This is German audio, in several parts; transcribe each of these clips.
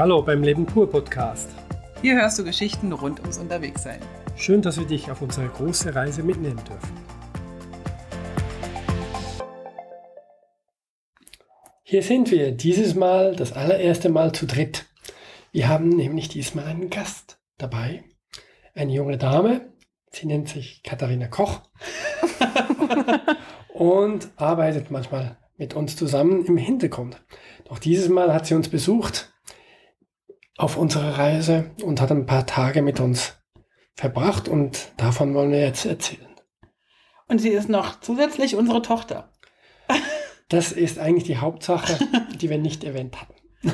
Hallo beim Leben pur Podcast. Hier hörst du Geschichten rund ums Unterwegssein. Schön, dass wir dich auf unsere große Reise mitnehmen dürfen. Hier sind wir, dieses Mal das allererste Mal zu dritt. Wir haben nämlich diesmal einen Gast dabei, eine junge Dame, sie nennt sich Katharina Koch und arbeitet manchmal mit uns zusammen im Hintergrund. Doch dieses Mal hat sie uns besucht auf unserer Reise und hat ein paar Tage mit uns verbracht und davon wollen wir jetzt erzählen. Und sie ist noch zusätzlich unsere Tochter. Das ist eigentlich die Hauptsache, die wir nicht erwähnt hatten.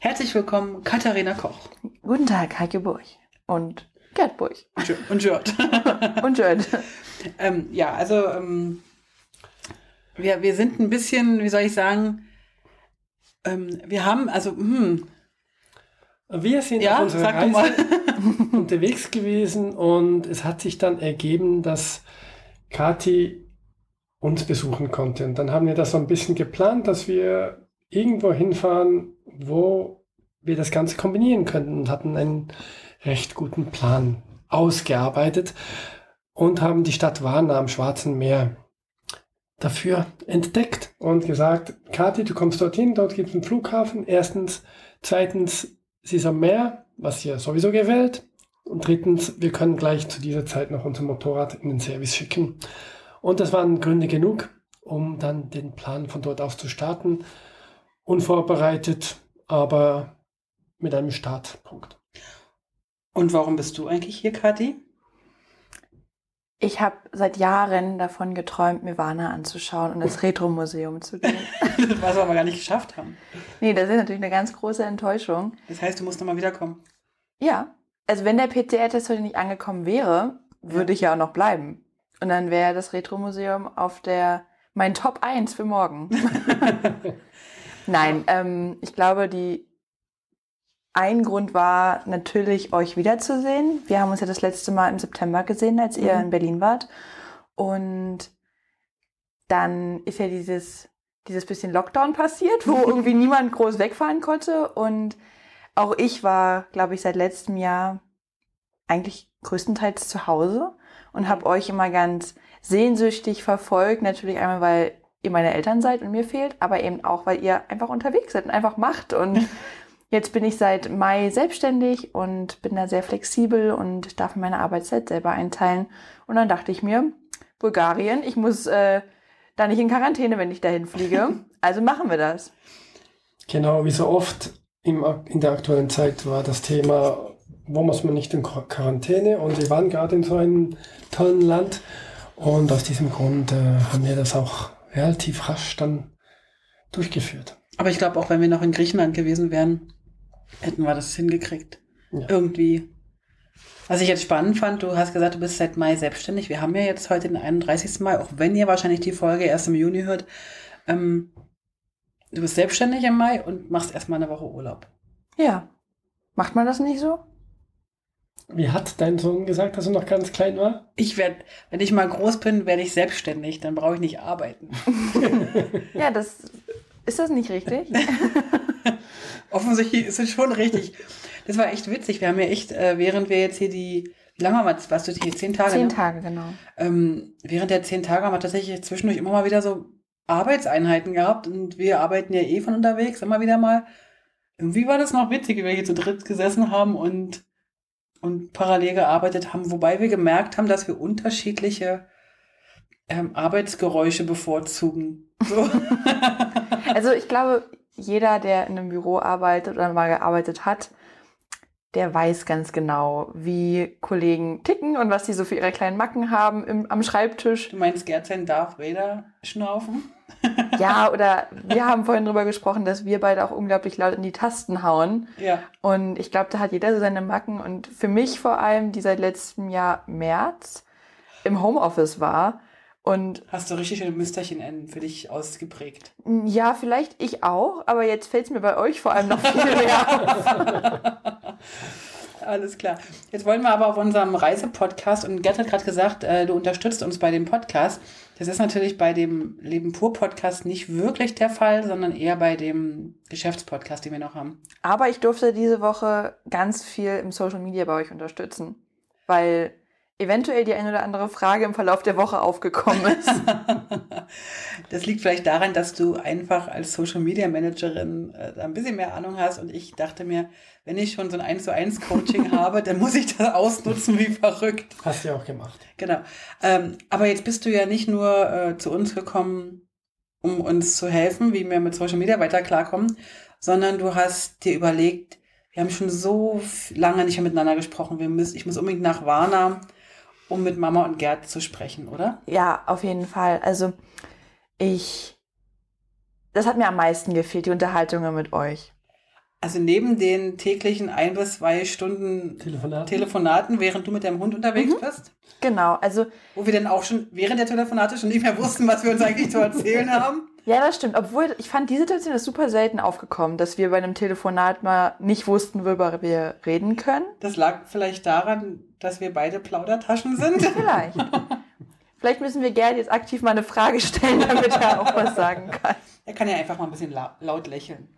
Herzlich willkommen, Katharina Koch. Guten Tag, Heike Burg. Und Gerd Burg. Und Jört. Und Jört. ähm, ja, also ähm, wir, wir sind ein bisschen, wie soll ich sagen, ähm, wir haben, also, hm, Wir sind Ja, auf unserer Reise unterwegs gewesen und es hat sich dann ergeben, dass Kathi uns besuchen konnte. Und dann haben wir das so ein bisschen geplant, dass wir irgendwo hinfahren, wo wir das Ganze kombinieren könnten und hatten einen recht guten Plan ausgearbeitet und haben die Stadt Varna am Schwarzen Meer dafür entdeckt und gesagt, Kathi, du kommst dorthin, dort gibt es einen Flughafen. Erstens, zweitens, sie ist am Meer, was ihr sowieso gefällt. Und drittens, wir können gleich zu dieser Zeit noch unser Motorrad in den Service schicken. Und das waren Gründe genug, um dann den Plan von dort aus zu starten. Unvorbereitet, aber mit einem Startpunkt. und warum bist du eigentlich hier, Kathi? Ich habe seit Jahren davon geträumt, mir Warna anzuschauen und ins Retro-Museum zu gehen. Was wir aber gar nicht geschafft haben. nee, das ist natürlich eine ganz große Enttäuschung. Das heißt, du musst nochmal wiederkommen. Ja, also wenn der PCR-Test heute nicht angekommen wäre, würde ich ja auch noch bleiben. Und dann wäre das Retro-Museum auf der, mein Top 1 für morgen. Nein, ähm, ich glaube, die ein Grund war natürlich, euch wiederzusehen. Wir haben uns ja das letzte Mal im September gesehen, als ihr Mhm. in Berlin wart. Und dann ist ja dieses, dieses bisschen Lockdown passiert, wo irgendwie niemand groß wegfahren konnte. Und auch ich war, glaube ich, seit letztem Jahr eigentlich größtenteils zu Hause und habe euch immer ganz sehnsüchtig verfolgt. Natürlich einmal, weil ihr meine Eltern seid und mir fehlt, aber eben auch, weil ihr einfach unterwegs seid und einfach macht. Und jetzt bin ich seit Mai selbstständig und bin da sehr flexibel und darf meine Arbeitszeit selber einteilen. Und dann dachte ich mir, Bulgarien, ich muss äh, da nicht in Quarantäne, wenn ich dahin fliege. Also machen wir das. Genau, wie so oft im, in der aktuellen Zeit war das Thema, wo muss man nicht in Quar- Quarantäne? Und wir waren gerade in so einem tollen Land. Und aus diesem Grund äh, haben wir das auch relativ rasch dann durchgeführt. Aber ich glaube, auch wenn wir noch in Griechenland gewesen wären, hätten wir das hingekriegt. Ja. Irgendwie. Was ich jetzt spannend fand, du hast gesagt, du bist seit Mai selbstständig. Wir haben ja jetzt heute den 31. Mai, auch wenn ihr wahrscheinlich die Folge erst im Juni hört. Ähm, du bist selbstständig im Mai und machst erstmal eine Woche Urlaub. Ja. Macht man das nicht so? Wie hat dein Sohn gesagt, dass er noch ganz klein war? Ich werde, wenn ich mal groß bin, werde ich selbstständig, dann brauche ich nicht arbeiten. Ja, das ist das nicht richtig? Offensichtlich ist es schon richtig. Das war echt witzig. Wir haben ja echt, äh, während wir jetzt hier die, wie lange haben wir, warst du hier? Zehn Tage? Zehn ne? Tage, genau. ähm, während der zehn Tage haben wir tatsächlich zwischendurch immer mal wieder so Arbeitseinheiten gehabt und wir arbeiten ja eh von unterwegs, immer wieder mal. Irgendwie war das noch witzig, wie wir hier zu dritt gesessen haben und, und parallel gearbeitet haben, wobei wir gemerkt haben, dass wir unterschiedliche ähm, Arbeitsgeräusche bevorzugen. So. Also ich glaube, jeder, der in einem Büro arbeitet oder mal gearbeitet hat, der weiß ganz genau, wie Kollegen ticken und was die so für ihre kleinen Macken haben im, am Schreibtisch. du meinst, Gertsen darf Räder schnaufen? Ja, oder wir haben vorhin drüber gesprochen, dass wir beide auch unglaublich laut in die Tasten hauen. Ja. Und ich glaube, da hat jeder so seine Macken. Und für mich vor allem, die seit letztem Jahr März im Homeoffice war. Und Hast du richtig schöne Müsterchen für dich ausgeprägt. ja, vielleicht ich auch, aber jetzt fällt es mir bei euch vor allem noch viel mehr auf. Alles klar. Jetzt wollen wir aber auf unserem Reisepodcast, und Gerd hat gerade gesagt, äh, du unterstützt uns bei dem Podcast. Das ist natürlich bei dem Leben pur Podcast nicht wirklich der Fall, sondern eher bei dem Geschäftspodcast, den wir noch haben. Aber ich durfte diese Woche ganz viel im Social Media bei euch unterstützen, weil eventuell die eine oder andere Frage im Verlauf der Woche aufgekommen ist. Das liegt vielleicht daran, dass du einfach als Social Media Managerin äh, ein bisschen mehr Ahnung hast und ich dachte mir, wenn ich schon so ein 1 zu 1 Coaching habe, dann muss ich das ausnutzen wie verrückt. Hast du ja auch gemacht. Genau. Ähm, aber jetzt bist du ja nicht nur äh, zu uns gekommen, um uns zu helfen, wie wir mit Social Media weiter klarkommen, sondern du hast dir überlegt, wir haben schon so lange nicht mehr miteinander gesprochen. Wir müssen, ich muss unbedingt nach Warna, um mit Mama und Gerd zu sprechen, oder? Ja, auf jeden Fall. Also ich, das hat mir am meisten gefehlt, die Unterhaltungen mit euch. Also neben den täglichen ein bis zwei Stunden Telefonat. Telefonaten, während du mit deinem Hund unterwegs Mhm. bist, Genau, also wo wir dann auch schon während der Telefonate schon nicht mehr wussten, was wir uns eigentlich zu erzählen haben. ja, das stimmt. Obwohl ich fand, die Situation ist super selten aufgekommen, dass wir bei einem Telefonat mal nicht wussten, worüber wir reden können. Das lag vielleicht daran, dass wir beide Plaudertaschen sind. Vielleicht. Vielleicht müssen wir Gerd jetzt aktiv mal eine Frage stellen, damit er auch was sagen kann. Er kann ja einfach mal ein bisschen la laut lächeln.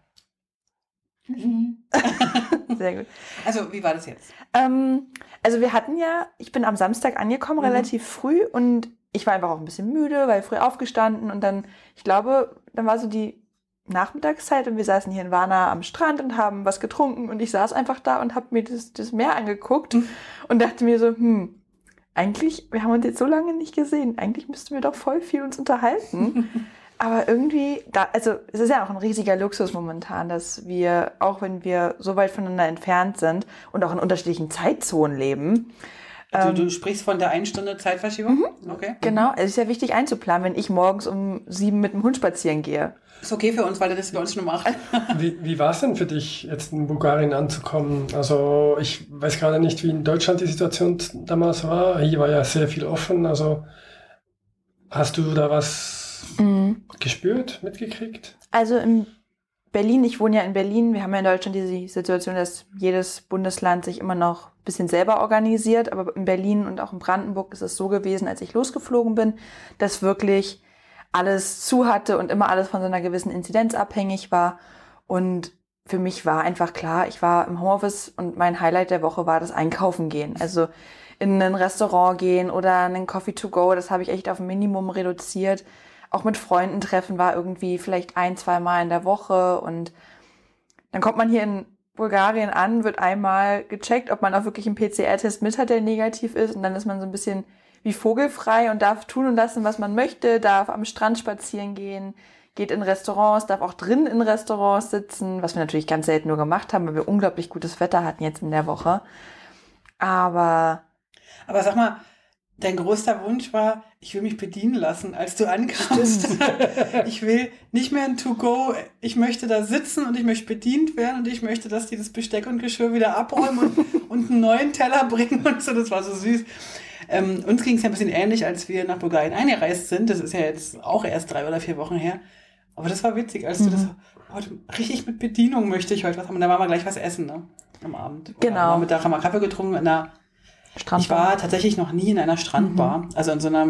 Sehr gut. Also, wie war das jetzt? Ähm, also wir hatten ja, ich bin am Samstag angekommen, Mhm. relativ früh und ich war einfach auch ein bisschen müde, weil früh aufgestanden und dann, ich glaube, dann war so die Nachmittagszeit und wir saßen hier in Warna am Strand und haben was getrunken und ich saß einfach da und habe mir das, das Meer angeguckt Mhm. und dachte mir so, hm, eigentlich, wir haben uns jetzt so lange nicht gesehen, eigentlich müssten wir doch voll viel uns unterhalten. Aber irgendwie, da, also es ist ja auch ein riesiger Luxus momentan, dass wir, auch wenn wir so weit voneinander entfernt sind und auch in unterschiedlichen Zeitzonen leben, Also, Ähm, du sprichst von der 1 Stunde Zeitverschiebung? Mhm. Okay. genau, es ist ja wichtig einzuplanen, wenn ich morgens um sieben mit dem Hund spazieren gehe. Ist okay für uns, weil das ist bei uns schon 8. Wie, wie war es denn für dich, jetzt in Bulgarien anzukommen? Also ich weiß gerade nicht, wie in Deutschland die Situation damals war. Hier war ja sehr viel offen. Also hast du da was gespürt, mitgekriegt? Also in Berlin, ich wohne ja in Berlin, wir haben ja in Deutschland diese Situation, dass jedes Bundesland sich immer noch ein bisschen selber organisiert, aber in Berlin und auch in Brandenburg ist es so gewesen, als ich losgeflogen bin, dass wirklich alles zu hatte und immer alles von so einer gewissen Inzidenz abhängig war. Und für mich war einfach klar, ich war im Homeoffice und mein Highlight der Woche war das Einkaufen gehen. Also in ein Restaurant gehen oder einen Coffee to go, das habe ich echt auf ein Minimum reduziert. Auch mit Freunden treffen war irgendwie vielleicht ein, zwei Mal in der Woche und dann kommt man hier in Bulgarien an, wird einmal gecheckt, ob man auch wirklich einen PCR-Test mit hat, der negativ ist und dann ist man so ein bisschen wie vogelfrei und darf tun und lassen, was man möchte, darf am Strand spazieren gehen, geht in Restaurants, darf auch drin in Restaurants sitzen, was wir natürlich ganz selten nur gemacht haben, weil wir unglaublich gutes Wetter hatten jetzt in der Woche. Aber Aber sag mal, dein größter Wunsch war, ich will mich bedienen lassen, als du ankamst. ich will nicht mehr ein To-Go, ich möchte da sitzen und ich möchte bedient werden und ich möchte, dass die das Besteck und Geschirr wieder abräumen und, und einen neuen Teller bringen und so. Das war so süß. Ähm, uns ging es ja ein bisschen ähnlich, als wir nach Bulgarien eingereist sind. Das ist ja jetzt auch erst drei oder vier Wochen her. Aber das war witzig, als du das heute richtig mit Bedienung möchte ich heute was haben. Und da waren wir gleich was essen, ne? Am Abend. Oder Genau. Am Nachmittag haben wir Kaffee getrunken in einer Strand. ich war tatsächlich noch nie in einer Strandbar, also in so einer,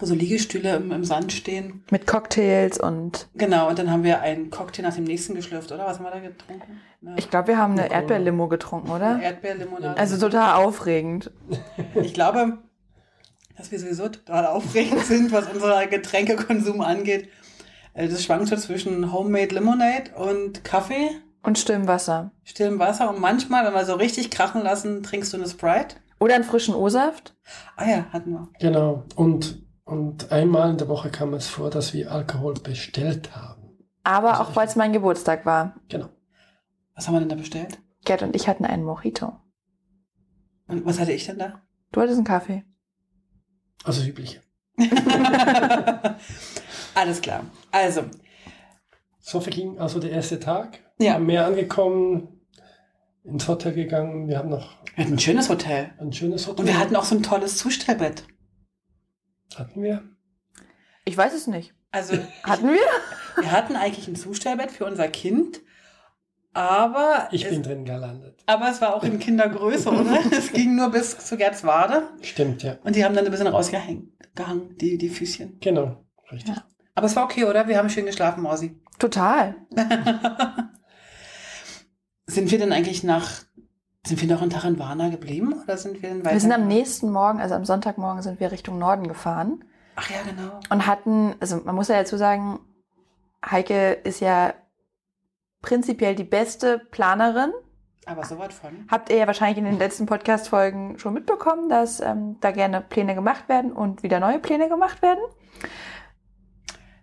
so Liegestühle im, im Sand stehen. mit Cocktails und Genau, und dann haben wir einen Cocktail nach dem nächsten geschlürft, oder? Was haben wir da getrunken? Eine ich glaube, wir haben eine. Erdbeerlimo getrunken, oder? Erdbeerlimonade. Also total aufregend. ich glaube, dass wir sowieso total aufregend sind, was unser Getränkekonsum angeht. Äh, Das schwankt so zwischen Homemade Lemonade und Kaffee, Und stillem Wasser. stillem Wasser und manchmal, wenn wir so richtig krachen lassen, trinkst du eine Sprite. Oder einen frischen O-Saft. Ah ja, hatten wir. Genau. Und, und einmal in der Woche kam es vor, dass wir Alkohol bestellt haben. Aber Also auch weil es mein Geburtstag war. Genau. Was haben wir denn da bestellt? Gerd und ich hatten einen Mojito. Und was hatte ich denn da? Du hattest einen Kaffee. Also das Übliche. Alles klar. Also, So verging also der erste Tag. Ja. Am Meer angekommen, ins Hotel gegangen. Wir haben noch wir hatten ein schönes Hotel. ein schönes Hotel. Und wir hatten auch so ein tolles Zustellbett. Hatten wir? Ich weiß es nicht. Also, Hatten wir? wir hatten eigentlich ein Zustellbett für unser Kind. Aber Ich es, bin drin gelandet. aber es war auch in Kindergröße, oder? es ging nur bis zu Gerdswade. Stimmt, ja. Und die haben dann ein bisschen rausgehangen, gehangen, die, die Füßchen. Genau. Richtig. Ja. Aber es war okay, oder? Wir haben schön geschlafen, Mausi. Total. sind wir denn eigentlich nach, sind wir noch in Warna geblieben oder sind wir weiter? Wir sind am nächsten Morgen, also am Sonntagmorgen, sind wir Richtung Norden gefahren Ach ja, genau. und hatten, also man muss ja dazu sagen, Heike ist ja prinzipiell die beste Planerin. Aber so was von. Habt ihr ja wahrscheinlich in den letzten Podcast-Folgen schon mitbekommen, dass ähm, da gerne Pläne gemacht werden und wieder neue Pläne gemacht werden?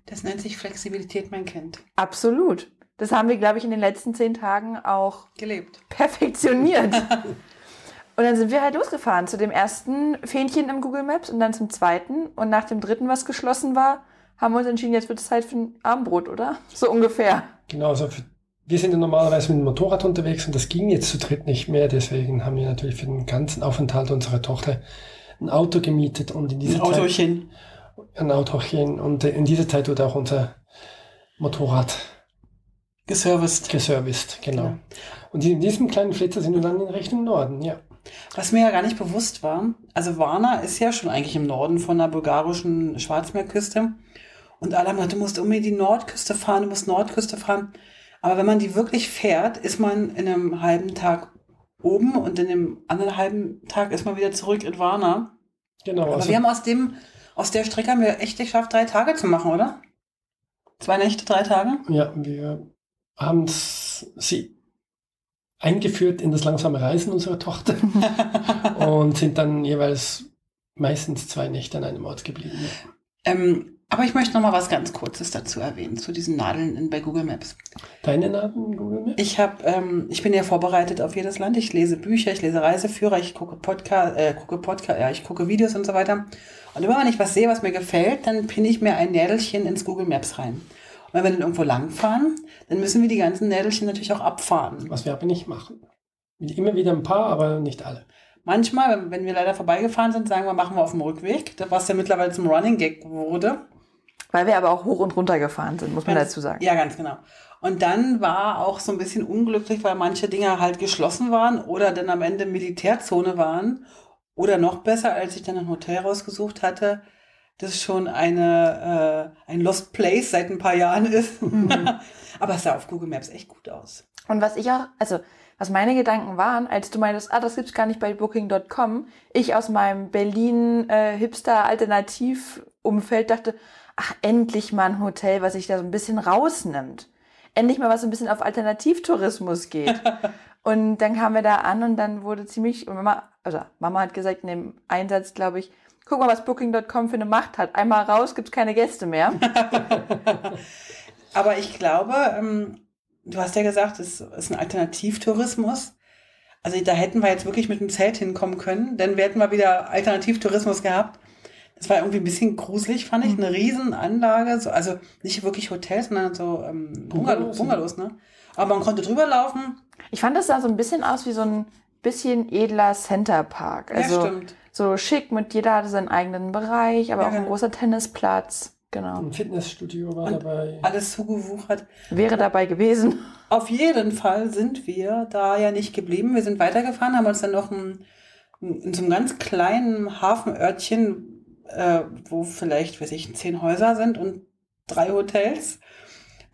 Das nennt sich Flexibilität, mein Kind. Absolut. Das haben wir, glaube ich, in den letzten zehn Tagen auch Gelebt. perfektioniert. und dann sind wir halt losgefahren zu dem ersten Fähnchen im Google Maps und dann zum zweiten. Und nach dem dritten, was geschlossen war, haben wir uns entschieden, jetzt wird es Zeit für ein Abendbrot, oder? So ungefähr. Genau, also für, wir sind ja normalerweise mit dem Motorrad unterwegs und das ging jetzt zu dritt nicht mehr. Deswegen haben wir natürlich für den ganzen Aufenthalt unserer Tochter ein Auto gemietet und in Ein dieser Zeit Autochen. ein Autochen und in dieser Zeit wurde auch unser Motorrad Geserviced. geserviced, genau. Ja. Und in diesem kleinen Flitzer sind wir dann in Richtung Norden, ja. Was mir ja gar nicht bewusst war, also Varna ist ja schon eigentlich im Norden von der bulgarischen Schwarzmeerküste. Und alle haben gesagt, du musst unbedingt die Nordküste fahren, du musst Nordküste fahren. Aber wenn man die wirklich fährt, ist man in einem halben Tag oben und in dem anderen halben Tag ist man wieder zurück in Varna. Genau, Aber also wir haben aus dem, aus der Strecke haben wir echt geschafft, drei Tage zu machen, oder? Zwei Nächte, drei Tage? ja, wir haben sie eingeführt in das langsame Reisen unserer Tochter und sind dann jeweils meistens zwei Nächte an einem Ort geblieben. Ähm, aber ich möchte noch mal was ganz Kurzes dazu erwähnen, zu diesen Nadeln in, bei Google Maps. Deine Namen, Google Maps? Ich habe, ähm, ich bin ja vorbereitet auf jedes Land. Ich lese Bücher, ich lese Reiseführer, ich gucke Podcast, äh, gucke Podcast, ja, ich gucke Videos und so weiter. Und immer wenn ich was sehe, was mir gefällt, dann pinne ich mir ein Nädelchen ins Google Maps rein. Und wenn wir dann irgendwo langfahren, dann müssen wir die ganzen Nädelchen natürlich auch abfahren. Was wir aber nicht machen. Immer wieder ein paar, aber nicht alle. Manchmal, wenn, wir leider vorbeigefahren sind, sagen wir, machen wir auf dem Rückweg, was ja mittlerweile zum Running Gag wurde. Weil wir aber auch hoch und runter gefahren sind, muss man Ganz- dazu sagen. Ja, ganz genau. Und dann war auch so ein bisschen unglücklich, weil manche Dinge halt geschlossen waren oder dann am Ende Militärzone waren. Oder noch besser, als ich dann ein Hotel rausgesucht hatte, das schon eine, äh, ein Lost Place seit ein paar Jahren ist. Aber es sah auf Google Maps echt gut aus. Und was ich auch, also was meine Gedanken waren, als du meintest, ah, das gibt's gar nicht bei Booking.com, ich aus meinem Berlin äh, Hipster Alternativ Umfeld dachte, ach, endlich mal ein Hotel, was sich da so ein bisschen rausnimmt. Endlich mal was so ein bisschen auf Alternativtourismus geht. und dann kamen wir da an und dann wurde ziemlich, und Mama, also Mama hat gesagt in dem Einsatz, glaube ich, guck mal, was Booking.com für eine Macht hat. Einmal raus, gibt's keine Gäste mehr. Aber ich glaube, ähm, du hast ja gesagt, es ist ein Alternativtourismus. Also da hätten wir jetzt wirklich mit dem Zelt hinkommen können, dann wir hätten wir wieder Alternativtourismus gehabt. Das war irgendwie ein bisschen gruselig, fand ich. Eine Riesenanlage, so, also nicht wirklich Hotels, sondern so ähm, Bungalows, Bungalows, Bungalows, ne? Aber man konnte drüber laufen. Ich fand, das sah so ein bisschen aus wie so ein bisschen edler Centerpark. Also ja, stimmt. So schick mit jeder hatte seinen eigenen Bereich, aber Ja, auch ein großer Tennisplatz. Genau. Ein Fitnessstudio war Und dabei. Alles zugewuchert. Wäre dabei gewesen. Auf jeden Fall sind wir da ja nicht geblieben. Wir sind weitergefahren, haben uns dann noch ein, in so einem ganz kleinen Hafenörtchen, äh, wo vielleicht, weiß ich, zehn Häuser sind und drei Hotels,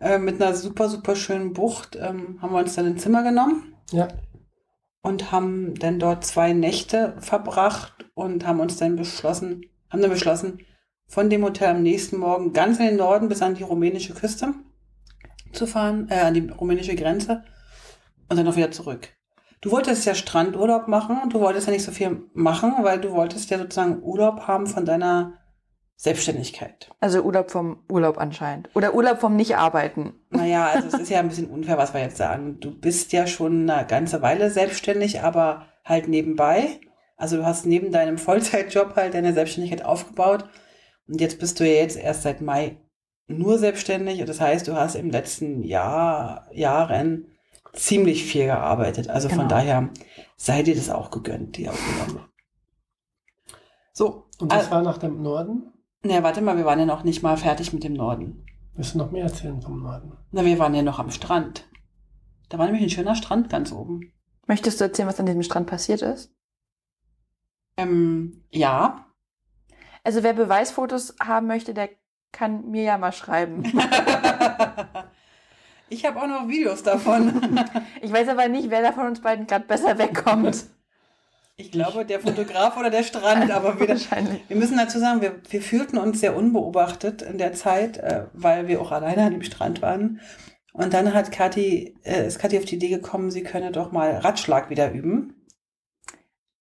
äh, mit einer super, super schönen Bucht, ähm, haben wir uns dann ein Zimmer genommen Ja, und haben dann dort zwei Nächte verbracht und haben uns dann beschlossen, haben dann beschlossen, von dem Hotel am nächsten Morgen ganz in den Norden bis an die rumänische Küste zu fahren, äh, an die rumänische Grenze und dann noch wieder zurück. Du wolltest ja Strandurlaub machen und du wolltest ja nicht so viel machen, weil du wolltest ja sozusagen Urlaub haben von deiner Selbstständigkeit. Also Urlaub vom Urlaub anscheinend. Oder Urlaub vom Nicht-Arbeiten. Naja, also es ist ja ein bisschen unfair, was wir jetzt sagen. Du bist ja schon eine ganze Weile selbstständig, aber halt nebenbei. Also du hast neben deinem Vollzeitjob halt deine Selbstständigkeit aufgebaut. Und jetzt bist du ja jetzt erst seit Mai nur selbstständig. Und das heißt, du hast im letzten Jahr, Jahren ziemlich viel gearbeitet. Also von Genau. daher sei dir das auch gegönnt, die Aufnahme. So, und das äh, war nach dem Norden. Na, warte mal, wir waren ja noch nicht mal fertig mit dem Norden. Willst du noch mehr erzählen vom Norden? Na, wir waren ja noch am Strand. Da war nämlich ein schöner Strand ganz oben. Möchtest du erzählen, was an diesem Strand passiert ist? Ähm, ja. Also wer Beweisfotos haben möchte, der kann mir ja mal schreiben. ich habe auch noch Videos davon. ich weiß aber nicht, wer da von uns beiden gerade besser wegkommt. Ich glaube, der Fotograf oder der Strand, aber wir, wir müssen dazu sagen, wir, wir fühlten uns sehr unbeobachtet in der Zeit, äh, weil wir auch alleine an dem Strand waren. Und dann hat Kathi, äh, ist Kathi auf die Idee gekommen, sie könne doch mal Ratschlag wieder üben.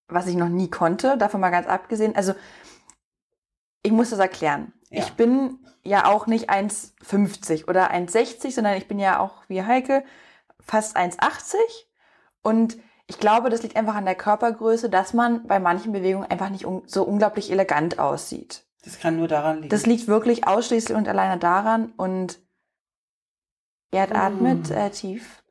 Was ich noch nie konnte, davon mal ganz abgesehen. Also, ich muss das erklären. Ja. Ich bin ja auch nicht 1,50 oder 1,60, sondern ich bin ja auch wie Heike fast 1,80. Und ich glaube, das liegt einfach an der Körpergröße, dass man bei manchen Bewegungen einfach nicht un so unglaublich elegant aussieht. Das kann nur daran liegen. Das liegt wirklich ausschließlich und alleine daran. Und Gerd mm. atmet äh, tief.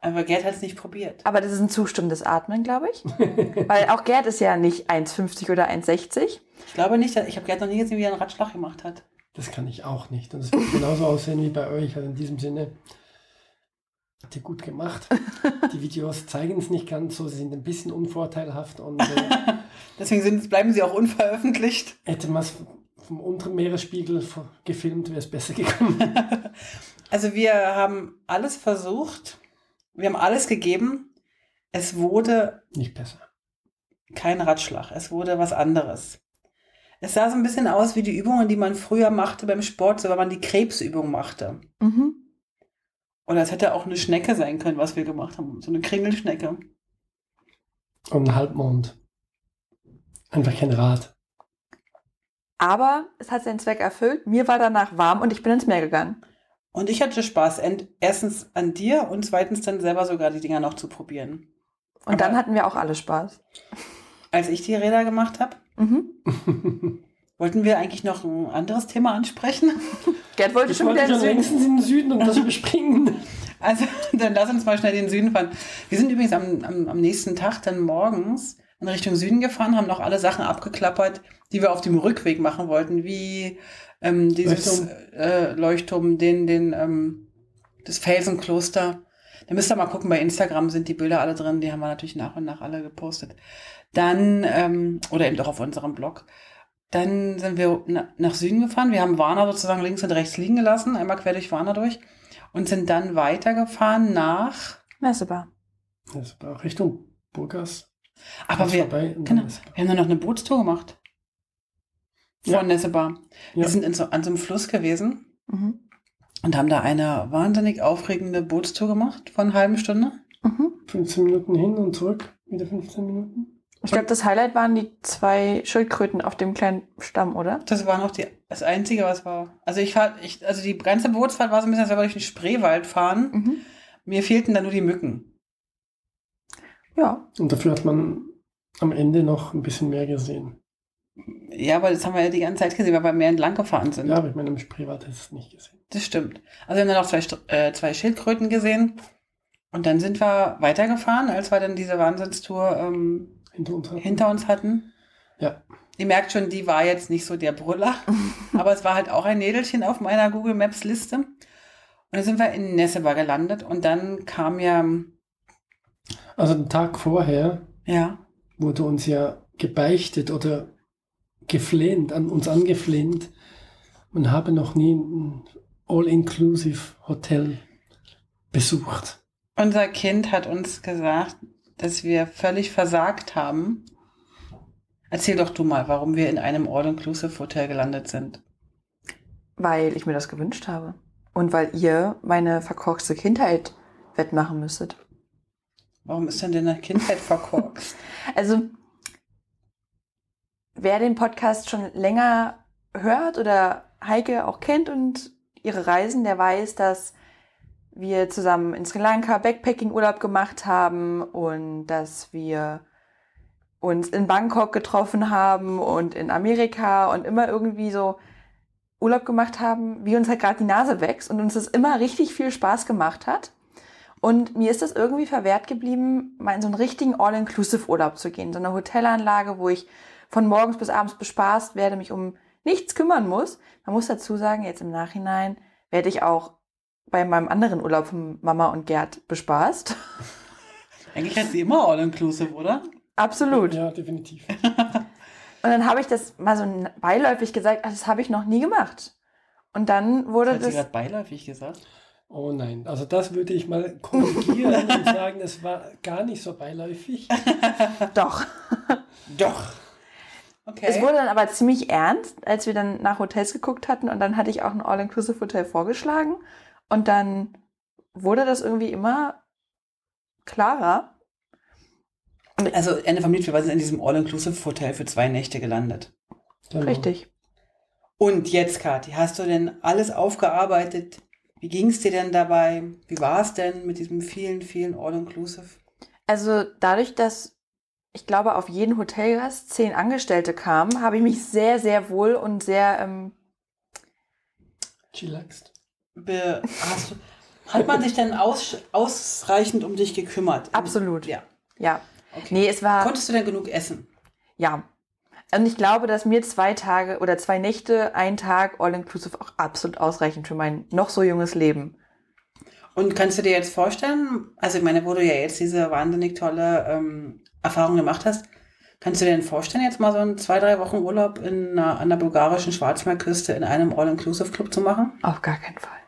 Aber Gerd hat es nicht probiert. Aber das ist ein zustimmendes Atmen, glaube ich. Weil auch Gerd ist ja nicht 1,50 oder 1,60. Ich glaube nicht, ich habe Gerd noch nie gesehen, wie er einen Ratschlag gemacht hat. Das kann ich auch nicht. Und es wird genauso aussehen wie bei euch. Also in diesem Sinne, Habt ihr gut gemacht. Die Videos zeigen es nicht ganz so, sie sind ein bisschen unvorteilhaft und äh, deswegen sind, bleiben sie auch unveröffentlicht. Hätte man es vom unteren Meeresspiegel gefilmt, wäre es besser gekommen. also wir haben alles versucht, wir haben alles gegeben. Es wurde nicht besser. Kein Ratschlag, es wurde was anderes. Es sah so ein bisschen aus wie die Übungen, die man früher machte beim Sport, so wenn man die Krebsübung machte. Mhm. Oder es hätte auch eine Schnecke sein können, was wir gemacht haben. So eine Kringelschnecke. Und ein Halbmond. Einfach kein Rad. Aber es hat seinen Zweck erfüllt. Mir war danach warm und ich bin ins Meer gegangen. Und ich hatte Spaß, erstens an dir und zweitens dann selber sogar die Dinger noch zu probieren. Und Aber dann hatten wir auch alle Spaß. Als ich die Räder gemacht habe, mhm. wollten wir eigentlich noch ein anderes Thema ansprechen? Gerd wollte ich schon wieder in den Süden. in den Süden und das überspringen. Also, dann lass uns mal schnell in den Süden fahren. Wir sind übrigens am, am, am nächsten Tag dann morgens in Richtung Süden gefahren, haben noch alle Sachen abgeklappert, die wir auf dem Rückweg machen wollten, wie ähm, dieses Leuchtturm, äh, Leuchtturm den, den, ähm, das Felsenkloster. Da müsst ihr mal gucken, bei Instagram sind die Bilder alle drin, die haben wir natürlich nach und nach alle gepostet. Dann, ähm, oder eben doch auf unserem Blog. Dann sind wir nach Süden gefahren. Wir haben Warner sozusagen links und rechts liegen gelassen, einmal quer durch Warner durch und sind dann weitergefahren nach Messebar. Messebar, Richtung Burgas. Aber wir, genau, wir haben dann noch eine Bootstour gemacht. Von ja. Nessebar. Wir ja. sind so, an so einem Fluss gewesen mhm. und haben da eine wahnsinnig aufregende Bootstour gemacht von einer halben Stunde. Mhm. 15 Minuten hin und zurück, wieder 15 Minuten. Ich glaube, das Highlight waren die zwei Schildkröten auf dem kleinen Stamm, oder? Das war noch die, das Einzige, was war. Also ich fahr, ich, also die ganze Bootsfahrt war so ein bisschen, als wenn wir durch den Spreewald fahren. Mhm. Mir fehlten da nur die Mücken. Ja. Und dafür hat man am Ende noch ein bisschen mehr gesehen. Ja, aber das haben wir ja die ganze Zeit gesehen, weil wir mehr entlang gefahren sind. Ja, aber ich meine, im Spreewald ist es nicht gesehen. Das stimmt. Also wir haben dann noch zwei, äh, zwei Schildkröten gesehen. Und dann sind wir weitergefahren, als wir dann diese Wahnsinnstour ähm, hinter uns hatten. Hinter uns hatten. Ja. Ihr merkt schon, die war jetzt nicht so der Brüller, aber es war halt auch ein Nädelchen auf meiner Google Maps Liste. Und dann sind wir in Nessebar gelandet und dann kam ja. Also den Tag vorher ja. wurde uns ja gebeichtet oder geflehnt, an uns angeflehnt. Man habe noch nie ein All-Inclusive Hotel besucht. Unser Kind hat uns gesagt, dass wir völlig versagt haben. Erzähl doch du mal, warum wir in einem All-Inclusive-Hotel gelandet sind. Weil ich mir das gewünscht habe. Und weil ihr meine verkorkste Kindheit wettmachen müsstet. Warum ist denn deine Kindheit verkorkst? also, wer den Podcast schon länger hört oder Heike auch kennt und ihre Reisen, der weiß, dass wir zusammen in Sri Lanka Backpacking-Urlaub gemacht haben und dass wir uns in Bangkok getroffen haben und in Amerika und immer irgendwie so Urlaub gemacht haben, wie uns halt gerade die Nase wächst und uns das immer richtig viel Spaß gemacht hat. Und mir ist das irgendwie verwehrt geblieben, mal in so einen richtigen All-Inclusive-Urlaub zu gehen. So eine Hotelanlage, wo ich von morgens bis abends bespaßt werde, mich um nichts kümmern muss. Man muss dazu sagen, jetzt im Nachhinein werde ich auch bei meinem anderen Urlaub von Mama und Gerd bespaßt. Eigentlich heißt sie immer All-Inclusive, oder? Absolut. Ja, definitiv. Und dann habe ich das mal so beiläufig gesagt, ach, das habe ich noch nie gemacht. Und dann wurde Hat sie das. gerade beiläufig gesagt? Oh nein, also das würde ich mal korrigieren und sagen, das war gar nicht so beiläufig. Doch. Doch. Okay. Es wurde dann aber ziemlich ernst, als wir dann nach Hotels geguckt hatten und dann hatte ich auch ein All-Inclusive-Hotel vorgeschlagen und dann wurde das irgendwie immer klarer. also Ende vom Lied, wir sind in diesem All-Inclusive-Hotel für zwei Nächte gelandet. Genau. Richtig. Und jetzt, Kathi, hast du denn alles aufgearbeitet? Wie ging es dir denn dabei? Wie war es denn mit diesem vielen, vielen All-Inclusive? Also dadurch, dass ich glaube, auf jeden Hotelgast zehn Angestellte kamen, habe ich mich sehr, sehr wohl und sehr, ähm, Chillaxed. Be hast hat man sich denn aus, ausreichend um dich gekümmert? absolut. Ja. Ja. Okay. Nee, es war, Konntest du denn genug essen? ja. Und ich glaube, dass mir zwei Tage oder zwei Nächte, ein Tag All-Inclusive auch absolut ausreichen für mein noch so junges Leben. Und kannst du dir jetzt vorstellen, also ich meine, wo du ja jetzt diese wahnsinnig tolle ähm, Erfahrung gemacht hast, kannst du dir denn vorstellen, jetzt mal so einen zwei, drei Wochen Urlaub in einer, an der bulgarischen Schwarzmeerküste in einem All-Inclusive-Club zu machen? Auf gar keinen Fall.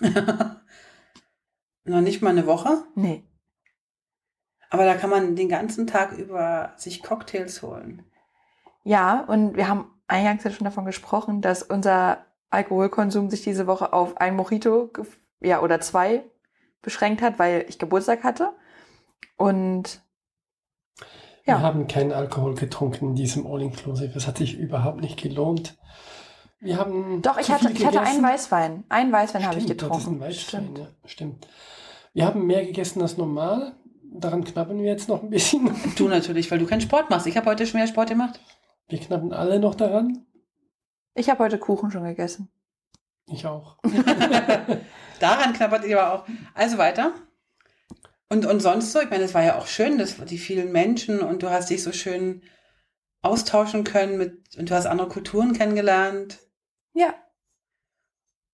Noch nicht mal eine Woche? Nee. Aber da kann man den ganzen Tag über sich Cocktails holen. Ja, und wir haben eingangs ja schon davon gesprochen, dass unser Alkoholkonsum sich diese Woche auf ein Mojito ja, oder zwei beschränkt hat, weil ich Geburtstag hatte. Und Ja. Wir haben keinen Alkohol getrunken in diesem All-Inclusive. Es hat sich überhaupt nicht gelohnt. Wir haben doch, ich hatte, ich hatte einen. Weißwein. Einen Weißwein habe ich getrunken. Weißwein, Stimmt. ja, stimmt. Wir haben mehr gegessen als normal. Daran knabbern wir jetzt noch ein bisschen. Du natürlich, weil du keinen Sport machst. Ich habe heute schon mehr Sport gemacht. Wir knabbern alle noch daran. Ich habe heute Kuchen schon gegessen. Ich auch. Daran knabbert ihr aber auch. Also weiter. Und, und sonst so, ich meine, es war ja auch schön, dass die vielen Menschen und du hast dich so schön austauschen können mit, und du hast andere Kulturen kennengelernt. Ja,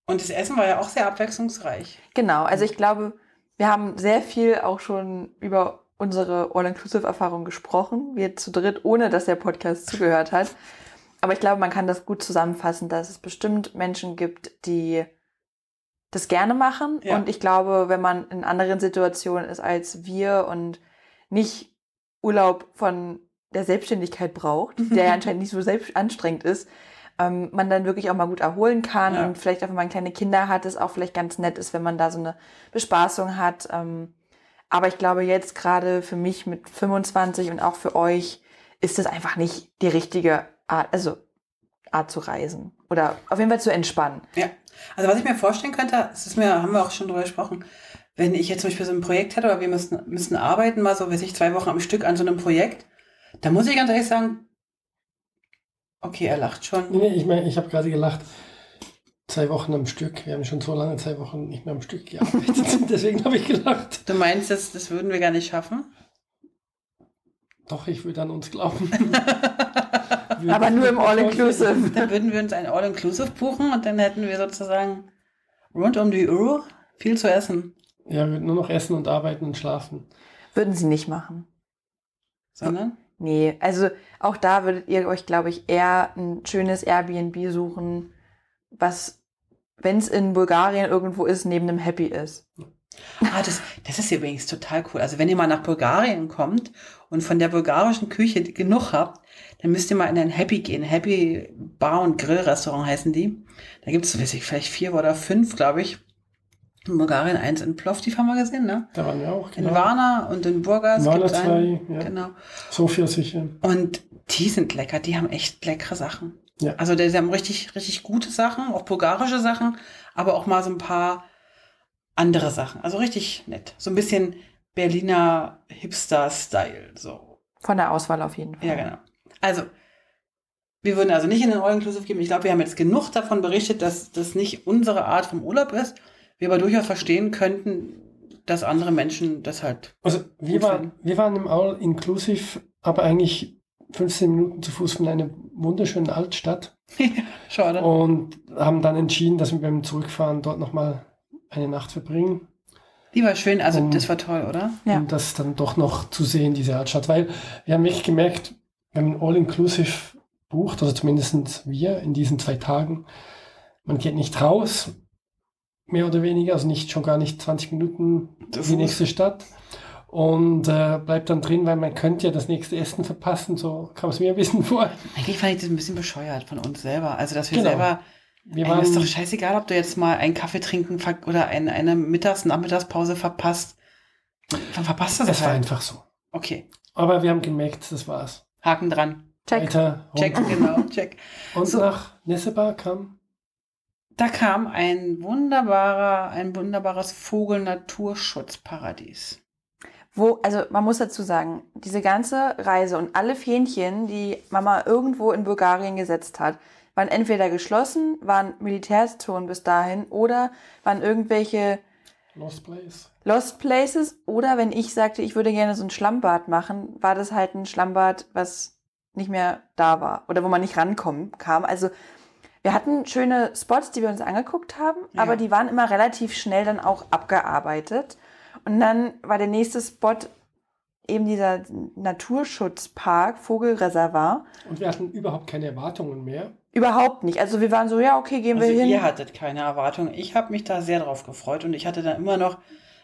Und das Essen war ja auch sehr abwechslungsreich. genau. Also ich glaube, wir haben sehr viel auch schon über unsere All-Inclusive-Erfahrung gesprochen. Wir zu dritt, ohne dass der Podcast zugehört hat. Aber ich glaube, man kann das gut zusammenfassen, dass es bestimmt Menschen gibt, die das gerne machen. Ja. Und ich glaube, wenn man in anderen Situationen ist als wir und nicht Urlaub von der Selbstständigkeit braucht, der ja anscheinend nicht so selbst anstrengend ist, ähm, man dann wirklich auch mal gut erholen kann Ja. und vielleicht auch, wenn man kleine Kinder hat, es auch vielleicht ganz nett ist, wenn man da so eine Bespaßung hat. Ähm, aber ich glaube jetzt gerade für mich mit 25 und auch für euch ist das einfach nicht die richtige Art, also Art zu reisen oder auf jeden Fall zu entspannen. Ja. Also was ich mir vorstellen könnte, das ist mir, haben wir auch schon drüber gesprochen, wenn ich jetzt zum Beispiel so ein Projekt hätte oder wir müssen, müssen arbeiten, mal so, weiß ich, zwei Wochen am Stück an so einem Projekt, da muss ich ganz ehrlich sagen, okay, er lacht Nee, schon. nee, ich meine, ich habe gerade gelacht. Zwei Wochen am Stück. Wir haben schon so lange zwei Wochen nicht mehr am Stück gearbeitet. Deswegen habe ich gelacht. Du meinst, das, das würden wir gar nicht schaffen? Doch, ich würde an uns glauben. Aber nur im All-Inclusive. Dann würden wir uns ein All-Inclusive buchen und dann hätten wir sozusagen rund um die Uhr viel zu essen. Ja, wir würden nur noch essen und arbeiten und schlafen. Würden sie nicht machen. Sondern? Nee, also auch da würdet ihr euch, glaube ich, eher ein schönes Airbnb suchen, was, wenn es in Bulgarien irgendwo ist, neben einem Happy ist. Ah, das, das ist übrigens total cool. Also wenn ihr mal nach Bulgarien kommt und von der bulgarischen Küche genug habt, dann müsst ihr mal in ein Happy gehen. Happy Bar und Grillrestaurant heißen die. Da gibt es, weiß ich, vielleicht vier oder fünf, glaube ich. In Bulgarien eins in Plovdiv haben wir gesehen, ne? Da waren wir auch. In Genau. Varna und in Burgas Varna gibt's einen. zwei, ja. Genau. Sofia sicher. Und die sind lecker, die haben echt leckere Sachen. Ja. Also die haben richtig, richtig gute Sachen, auch bulgarische Sachen, aber auch mal so ein paar andere Sachen. Also richtig nett. So ein bisschen Berliner Hipster-Style. So. Von der Auswahl auf jeden Fall. Ja, genau. Also, wir würden also nicht in den All-Inclusive geben. Ich glaube, wir haben jetzt genug davon berichtet, dass das nicht unsere Art vom Urlaub ist. Wir aber durchaus verstehen könnten, dass andere Menschen das halt. Also wir, Gut waren, wir waren im All-Inclusive, aber eigentlich 15 Minuten zu Fuß von einer wunderschönen Altstadt Schade. und haben dann entschieden, dass wir beim Zurückfahren dort nochmal eine Nacht verbringen. Die war schön, also Um- das war toll, oder? Ja. um das dann doch noch zu sehen, diese Altstadt. Weil wir haben wirklich gemerkt, wenn man All-Inclusive bucht, also zumindest wir in diesen zwei Tagen, man geht nicht raus, mehr oder weniger, also nicht schon gar nicht 20 Minuten Fuß. die nächste Stadt und äh, bleibt dann drin, weil man könnte ja das nächste Essen verpassen, so kam es mir ein bisschen vor. Eigentlich fand ich das ein bisschen bescheuert von uns selber. Also, dass wir Genau. selber, Wir ey, ist doch waren, scheißegal, ob du jetzt mal einen Kaffee trinken oder ein, eine Mittags-, Nachmittagspause verpasst. Dann verpasst du das es war halt. einfach so. Okay, Aber wir haben gemerkt, das war's. Haken dran. Check. Weiter Check, genau, check. Und So. nach Nessebar kam Da kam ein wunderbarer, ein wunderbares Vogel-Naturschutzparadies. Wo, also man muss dazu sagen, diese ganze Reise und alle Fähnchen, die Mama irgendwo in Bulgarien gesetzt hat, waren entweder geschlossen, waren Militärzonen bis dahin oder waren irgendwelche Lost Place. Lost Places oder wenn ich sagte, ich würde gerne so ein Schlammbad machen, war das halt ein Schlammbad, was nicht mehr da war oder wo man nicht rankommen kam. Also wir hatten schöne Spots, die wir uns angeguckt haben, Ja. aber die waren immer relativ schnell dann auch abgearbeitet. Und dann war der nächste Spot eben dieser Naturschutzpark, Vogelreservat. Und wir hatten überhaupt keine Erwartungen mehr. Überhaupt nicht. Also wir waren so, ja, okay, gehen Also wir hin. ihr hattet keine Erwartung. Ich habe mich da sehr drauf gefreut und ich hatte dann immer noch,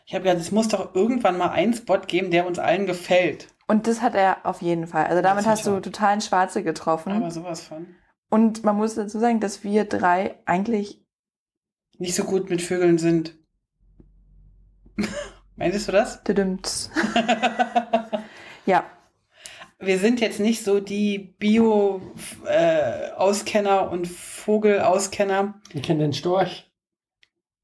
ich habe gedacht, es muss doch irgendwann mal einen Spot geben, der uns allen gefällt. Und das hat er auf jeden Fall. Also damit hast du hat total einen Schwarze getroffen. Aber sowas von. Und man muss dazu sagen, dass wir drei eigentlich, Nicht so gut mit Vögeln sind. Meintest du das? ja, Wir sind jetzt nicht so die Bio-Auskenner und Vogelauskenner Wir kennen den Storch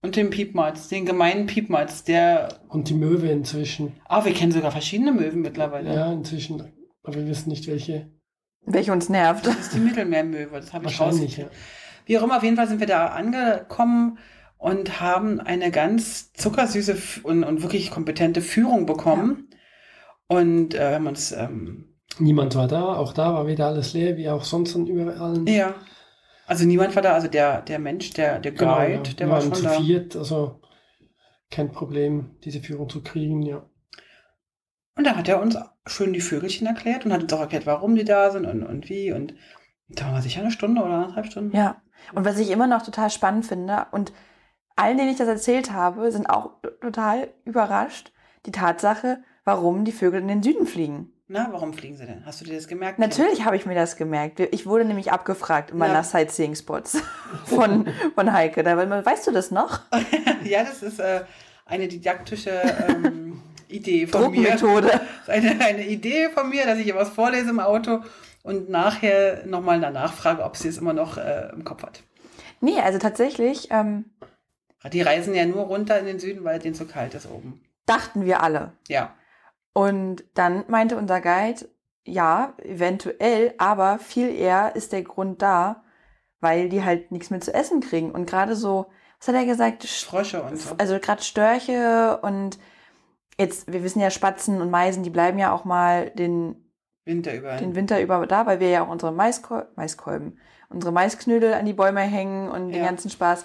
und den Piepmatz, den gemeinen Piepmatz, der. und die Möwe inzwischen. Ah, wir kennen sogar verschiedene Möwen mittlerweile. Ja, inzwischen. Aber wir wissen nicht, welche. Welche uns nervt. Das ist die Mittelmeermöwe, das habe ich Wahrscheinlich, raus. ja. Wie auch immer, auf jeden Fall sind wir da angekommen und haben eine ganz zuckersüße und, und wirklich kompetente Führung bekommen. Und äh, wir haben uns, ähm, Niemand war da. Auch da war wieder alles leer, wie auch sonst an überall. ja, also niemand war da, also der, der Mensch, der, der Guide, Genau, ja. der wir war waren schon zu da. viert, also kein Problem, diese Führung zu kriegen, ja. Und da hat er uns schön die Vögelchen erklärt und hat uns auch erklärt, warum die da sind und, und wie. Und da wir sicher eine Stunde oder anderthalb Stunden. Ja. Und was ich immer noch total spannend finde und allen, denen ich das erzählt habe, sind auch total überrascht, die Tatsache, warum die Vögel in den Süden fliegen. Na, warum fliegen sie denn? Hast du dir das gemerkt? Natürlich habe ich mir das gemerkt. Ich wurde nämlich abgefragt immer Ja. nach Sightseeing-Spots von, von Heike. Da, war weißt du das noch? ja, das ist äh, eine didaktische ähm, Idee von mir. Druckmethode. Ist eine, eine Idee von mir, dass ich ihr was vorlese im Auto und nachher nochmal danach frage, ob sie es immer noch äh, im Kopf hat. Nee, also tatsächlich ähm, Die reisen ja nur runter in den Süden, weil es denen zu kalt ist oben. dachten wir alle. Ja. Und dann meinte unser Guide, ja, eventuell, aber viel eher ist der Grund da, weil die halt nichts mehr zu essen kriegen. Und gerade so, was hat er gesagt? Sch- Frösche und so. Also gerade Störche und jetzt, wir wissen ja, Spatzen und Meisen, die bleiben ja auch mal den, Winter über. den Winter über da, weil wir ja auch unsere Maiskol Maiskolben, unsere Maisknödel an die Bäume hängen und den Ja. ganzen Spaß.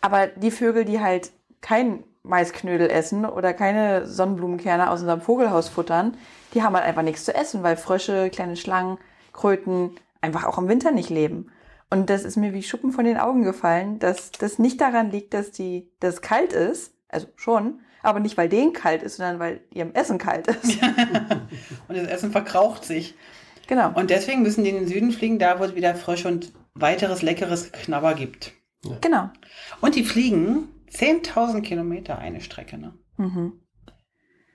Aber die Vögel, die halt kein Maisknödel essen oder keine Sonnenblumenkerne aus unserem Vogelhaus futtern, die haben halt einfach nichts zu essen, weil Frösche, kleine Schlangen, Kröten einfach auch im Winter nicht leben. Und das ist mir wie Schuppen von den Augen gefallen, dass das nicht daran liegt, dass die, dass es kalt ist, also schon, aber nicht weil denen kalt ist, sondern weil ihrem Essen kalt ist. und das Essen verkraucht sich. genau. Und deswegen müssen die in den Süden fliegen, da wo es wieder Frösche und weiteres leckeres Knabber gibt. Genau. Und die fliegen 10.000 Kilometer eine Strecke. Ne? Mhm.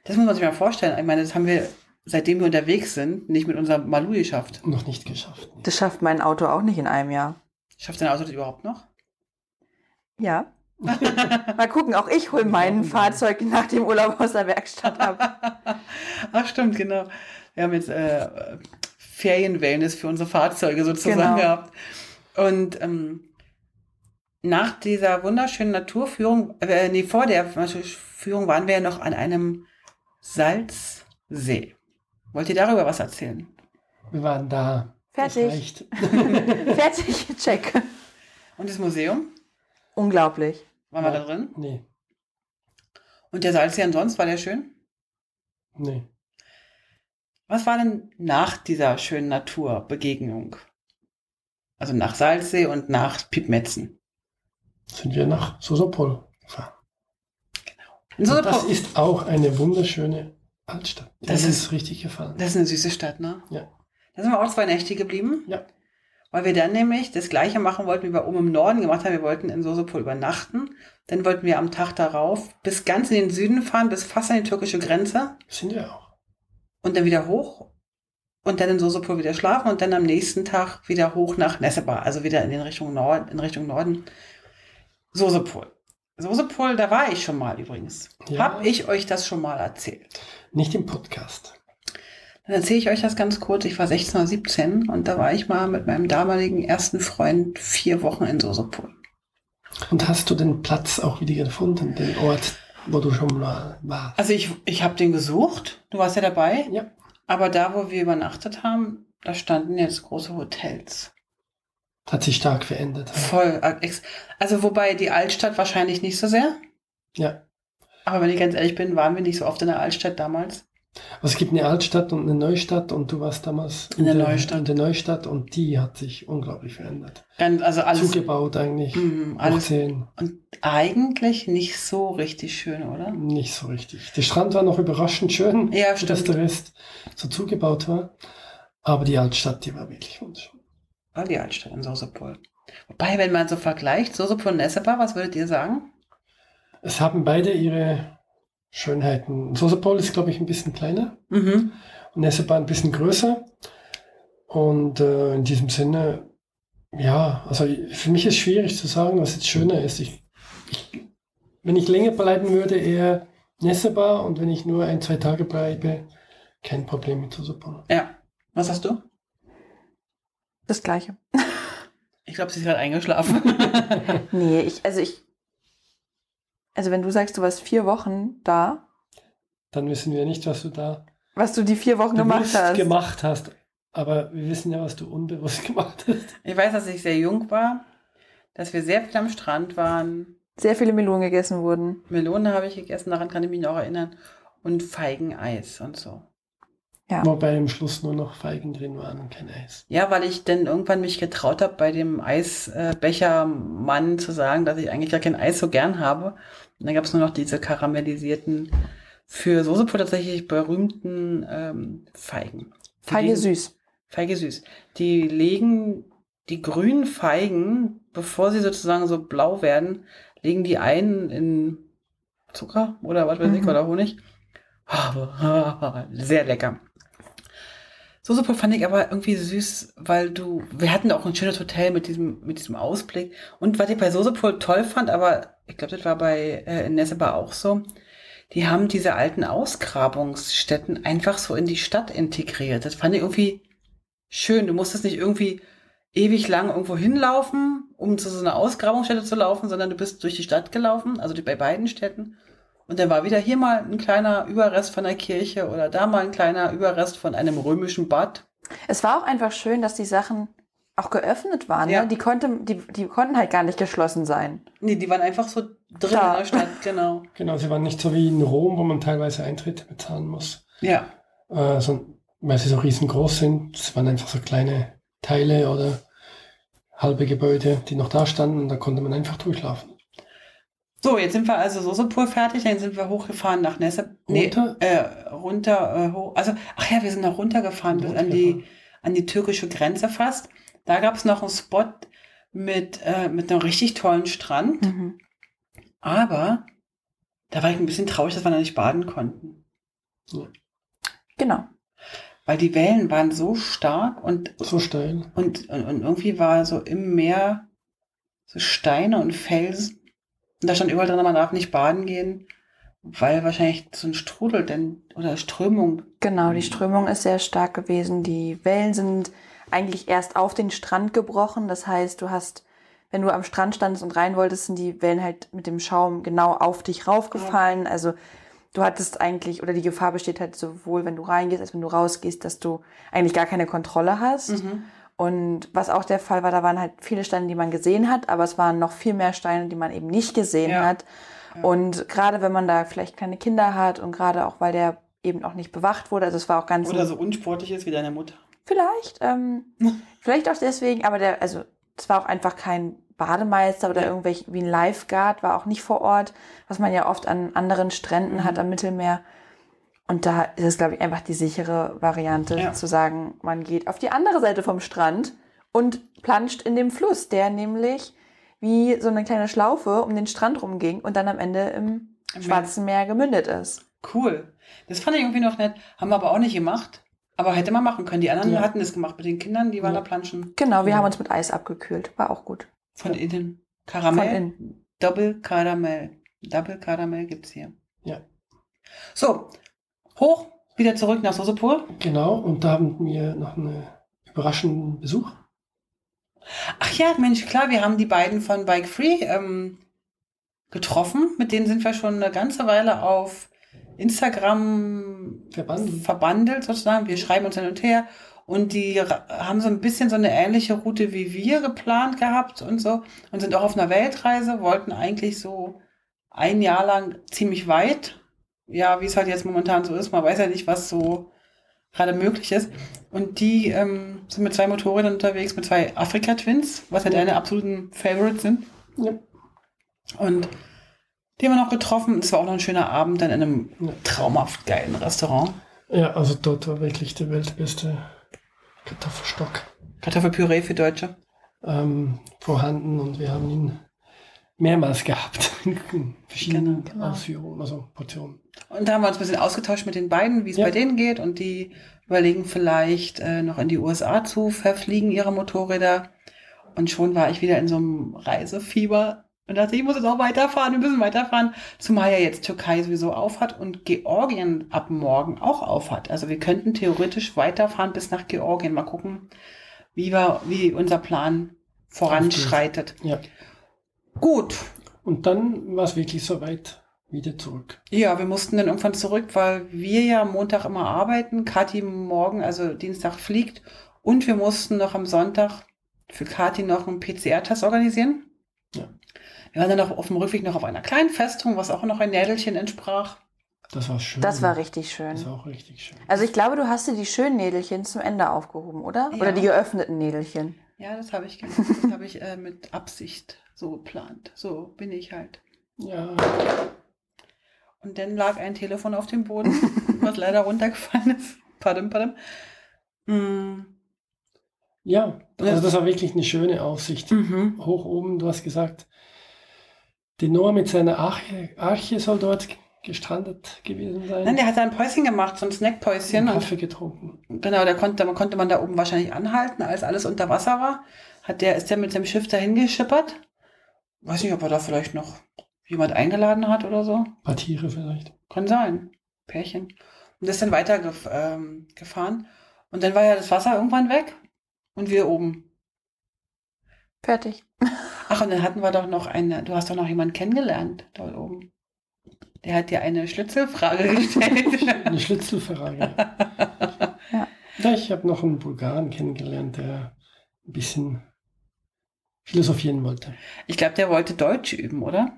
Das muss man sich mal vorstellen. Ich meine, das haben wir, seitdem wir unterwegs sind, nicht mit unserem Malu geschafft. Noch nicht geschafft. Das schafft mein Auto auch nicht in einem Jahr. Schafft dein Auto das überhaupt noch? Ja. Mal gucken, auch ich hole mein Fahrzeug nach dem Urlaub aus der Werkstatt ab. Ach, stimmt, genau. Wir haben jetzt äh, Ferienwellness für unsere Fahrzeuge sozusagen Genau. gehabt. Und ähm, nach dieser wunderschönen Naturführung, äh, nee, vor der Führung waren wir ja noch an einem Salzsee. Wollt ihr darüber was erzählen? Wir waren da. Fertig. Fertig, check. Und das Museum? Unglaublich. Waren wir da drin? Nee. Und der Salzsee ansonsten, war der schön? Nee. Was war denn nach dieser schönen Naturbegegnung? Also nach Salzsee und nach Piepmetzen. Sind wir nach Sosopol gefahren. In Und das Sosopol- ist auch eine wunderschöne Altstadt. Das hat ist- uns richtig gefallen. Das ist eine süße Stadt, ne? Ja. Da sind wir auch zwei Nächte geblieben. Ja. Weil wir dann nämlich das gleiche machen wollten, wie wir oben im Norden gemacht haben. Wir wollten in Sosopol übernachten. Dann wollten wir am Tag darauf bis ganz in den Süden fahren, bis fast an die türkische Grenze. Sind wir auch. Und dann wieder hoch. Und dann in Sosopol wieder schlafen. Und dann am nächsten Tag wieder hoch nach Nessebar. Also wieder in, den Richtung Norden, in Richtung Norden. Sosopol. Sosopol, da war ich schon mal übrigens. Ja. Hab ich euch das schon mal erzählt? Nicht im Podcast. Dann erzähle ich euch das ganz kurz. Ich war 16 oder 17 und da war ich mal mit meinem damaligen ersten Freund vier Wochen in Sosopol. Und hast du den Platz auch wieder gefunden, den Ort, wo du schon mal warst? Also ich, ich habe den gesucht. Du warst ja dabei. Ja. Aber da, wo wir übernachtet haben, da standen jetzt große Hotels. Hat sich stark verändert. Voll. Also wobei die Altstadt wahrscheinlich nicht so sehr. Ja. Aber wenn ich ganz ehrlich bin, waren wir nicht so oft in der Altstadt damals. Aber es gibt eine Altstadt und eine Neustadt und du warst damals In der Neustadt. in der Neustadt und die hat sich unglaublich verändert. Ganz, also alles, Zugebaut eigentlich. Hoch alles. 10. Und eigentlich nicht so richtig schön, oder? Nicht so richtig. Der Strand war noch überraschend schön, Ja, so dass stimmt. der Rest so zugebaut war. Aber die Altstadt, die war wirklich wunderschön. War die Altstadt in Sosopol. Wobei, wenn man so vergleicht, Sosopol und Nessebar, was würdet ihr sagen? Es haben beide ihre Schönheiten. Sosopol ist, glaube ich, ein bisschen kleiner Mhm. und Nessebar ein bisschen größer. Und äh, in diesem Sinne, ja, also für mich ist schwierig zu sagen, was jetzt schöner ist. Ich, ich, wenn ich länger bleiben würde, eher Nessebar und wenn ich nur ein, zwei Tage bleibe, kein Problem mit Sosopol. Ja. Was hast du? Das Gleiche. Ich glaube, sie ist gerade eingeschlafen. Nee, ich, also ich, also wenn du sagst, du warst vier Wochen da, Dann wissen wir nicht, was du da was du die vier Wochen gemacht hast. gemacht hast. Aber wir wissen ja, was du unbewusst gemacht hast. ich weiß, dass ich sehr jung war, dass wir sehr viel am Strand waren. Sehr viele Melonen gegessen wurden. Melone habe ich gegessen, daran kann ich mich noch erinnern. Und Feigeneis und so. Ja. Wobei im Schluss nur noch Feigen drin waren und kein Eis. Ja, weil ich dann irgendwann mich getraut habe, bei dem Eisbechermann zu sagen, dass ich eigentlich gar kein Eis so gern habe. Und dann gab es nur noch diese karamellisierten, für Soßepul tatsächlich berühmten ähm, Feigen. Die Feige liegen- süß. Feige süß. Die legen die grünen Feigen, bevor sie sozusagen so blau werden, legen die ein in Zucker oder was weiß ich, Mhm. oder Honig. Sehr lecker. Soßepul fand ich aber irgendwie süß, weil du, wir hatten auch ein schönes Hotel mit diesem, mit diesem Ausblick. Und was ich bei Soßepul toll fand, aber ich glaube, das war bei äh, in Nessebar auch so, die haben diese alten Ausgrabungsstätten einfach so in die Stadt integriert. Das fand ich irgendwie schön. Du musstest nicht irgendwie ewig lang irgendwo hinlaufen, um zu so einer Ausgrabungsstätte zu laufen, sondern du bist durch die Stadt gelaufen, also bei beiden Städten. Und dann war wieder hier mal ein kleiner Überrest von der Kirche oder da mal ein kleiner Überrest von einem römischen Bad. Es war auch einfach schön, dass die Sachen auch geöffnet waren. Ja. Ne? Die, konnte, die, die konnten halt gar nicht geschlossen sein. Nee, die waren einfach so drin Da. in der Stadt, genau. Genau, sie waren nicht so wie in Rom, wo man teilweise Eintritte bezahlen muss. Ja. Äh, so, weil sie so riesengroß sind. Es waren einfach so kleine Teile oder halbe Gebäude, die noch da standen und da konnte man einfach durchlaufen. So, jetzt sind wir also Sosepur fertig, dann sind wir hochgefahren nach Nesse. Runter? äh, runter, äh, hoch. Also, ach ja, wir sind noch runtergefahren bis an die, an die türkische Grenze fast. Da gab es noch einen Spot mit, äh, mit einem richtig tollen Strand. Mhm. Aber da war ich ein bisschen traurig, dass wir da nicht baden konnten. Genau. Weil die Wellen waren so stark und, So steil. und, und, und irgendwie war so im Meer so Steine und Felsen. Und da stand überall drin, man darf nicht baden gehen, weil wahrscheinlich so ein Strudel denn, oder Strömung. Genau, die Strömung ist sehr stark gewesen. Die Wellen sind eigentlich erst auf den Strand gebrochen. Das heißt, du hast, wenn du am Strand standest und rein wolltest, sind die Wellen halt mit dem Schaum genau auf dich raufgefallen. Also du hattest eigentlich, oder die Gefahr besteht halt sowohl, wenn du reingehst, als wenn du rausgehst, dass du eigentlich gar keine Kontrolle hast. Mhm. Und was auch der Fall war, da waren halt viele Steine, die man gesehen hat, aber es waren noch viel mehr Steine, die man eben nicht gesehen Ja. hat. Ja. Und gerade wenn man da vielleicht kleine Kinder hat und gerade auch, weil der eben auch nicht bewacht wurde, also es war auch ganz Oder so unsportlich ist wie deine Mutter. Vielleicht, ähm, vielleicht auch deswegen, aber der, also es war auch einfach kein Bademeister oder Ja. irgendwelch wie ein Lifeguard, war auch nicht vor Ort, was man ja oft an anderen Stränden Mhm. hat am Mittelmeer. Und da ist es, glaube ich, einfach die sichere Variante Ja. zu sagen, man geht auf die andere Seite vom Strand und planscht in dem Fluss, der nämlich wie so eine kleine Schlaufe um den Strand rumging und dann am Ende im Im Schwarzen Meer gemündet ist. Cool. Das fand ich irgendwie noch nett. Haben wir aber auch nicht gemacht. Aber hätte man machen können. Die anderen Ja. hatten das gemacht mit den Kindern, die waren Ja. da planschen. Genau, wir Ja. haben uns mit Eis abgekühlt. War auch gut. Von innen. Karamell. Von innen. Double Karamell. Double Karamell gibt's hier. Ja. So. Hoch. Wieder zurück nach Sosopol. Genau, und da haben wir noch einen überraschenden Besuch. Ach ja, Mensch, klar, wir haben die beiden von Bike Free ähm, getroffen. Mit denen sind wir schon eine ganze Weile auf Instagram Verbandelt. verbandelt sozusagen. Wir schreiben uns hin und her. Und die haben so ein bisschen so eine ähnliche Route wie wir geplant gehabt und so. Und sind auch auf einer Weltreise, wollten eigentlich so ein Jahr lang ziemlich weit. Ja, wie es halt jetzt momentan so ist. Man weiß ja nicht, was so gerade möglich ist. Und die ähm, sind mit zwei Motorrädern unterwegs, mit zwei Afrika-Twins, was ja deine absoluten Favorites sind. Ja. Und die haben wir noch getroffen. Es war auch noch ein schöner Abend dann in einem traumhaft geilen Restaurant. ja, also dort war wirklich der weltbeste Kartoffelstock Kartoffelpüree für Deutsche. ähm, vorhanden und wir haben ihn mehrmals gehabt in verschiedenen Genau. Ausführungen, also Portionen. Und da haben wir uns ein bisschen ausgetauscht mit den beiden, wie es Ja. bei denen geht. Und die überlegen vielleicht äh, noch in die USA zu verfliegen, ihre Motorräder. Und schon war ich wieder in so einem Reisefieber und dachte, ich muss jetzt auch weiterfahren, wir müssen weiterfahren. Zumal ja jetzt Türkei sowieso aufhat und Georgien ab morgen auch aufhat. Also wir könnten theoretisch weiterfahren bis nach Georgien. Mal gucken, wie, wir, wie unser Plan voranschreitet. Ja. Gut, Und dann war es wirklich soweit wieder zurück. Ja, wir mussten dann irgendwann zurück, weil wir ja am Montag immer arbeiten, Kathi morgen, also Dienstag fliegt und wir mussten noch am Sonntag für Kathi noch einen PCR-Test organisieren. Ja. Wir waren dann noch auf dem Rückweg noch auf einer kleinen Festung, was auch noch ein Nädelchen entsprach. Das war schön. Das war richtig schön. Das war auch richtig schön. Also ich glaube, du hast dir die schönen Nädelchen zum Ende aufgehoben, oder? Ja. Oder die geöffneten Nädelchen. Ja, das habe ich, ge- das habe ich äh, mit Absicht so geplant. So bin ich halt. Ja, Und dann lag ein Telefon auf dem Boden, was leider runtergefallen ist. Pardon, pardon. Mm. ja, Ja. also das war wirklich eine schöne Aussicht. Mhm. Hoch oben, du hast gesagt, die Noah mit seiner Arche, Arche soll dort gestrandet gewesen sein. Nein, der hat ein Päuschen gemacht, so ein Snackpäuschen. und Kaffee getrunken. genau, da konnte, da konnte man da oben wahrscheinlich anhalten, als alles unter Wasser war. Hat der, ist der mit seinem Schiff dahin geschippert. Weiß nicht, ob er da vielleicht noch jemand eingeladen hat oder so. Ein paar Tiere vielleicht. Kann sein. Pärchen. Und ist dann weiter gef ähm, gefahren. Und dann war ja das Wasser irgendwann weg. Und wir oben. Fertig. Ach, und dann hatten wir doch noch eine, du hast doch noch jemanden kennengelernt dort oben. Der hat dir eine Schlüsselfrage gestellt. Eine Schlitzelfrage. Ja. ja, ich habe noch einen Bulgaren kennengelernt, der ein bisschen philosophieren wollte. ich glaube, der wollte Deutsch üben, oder?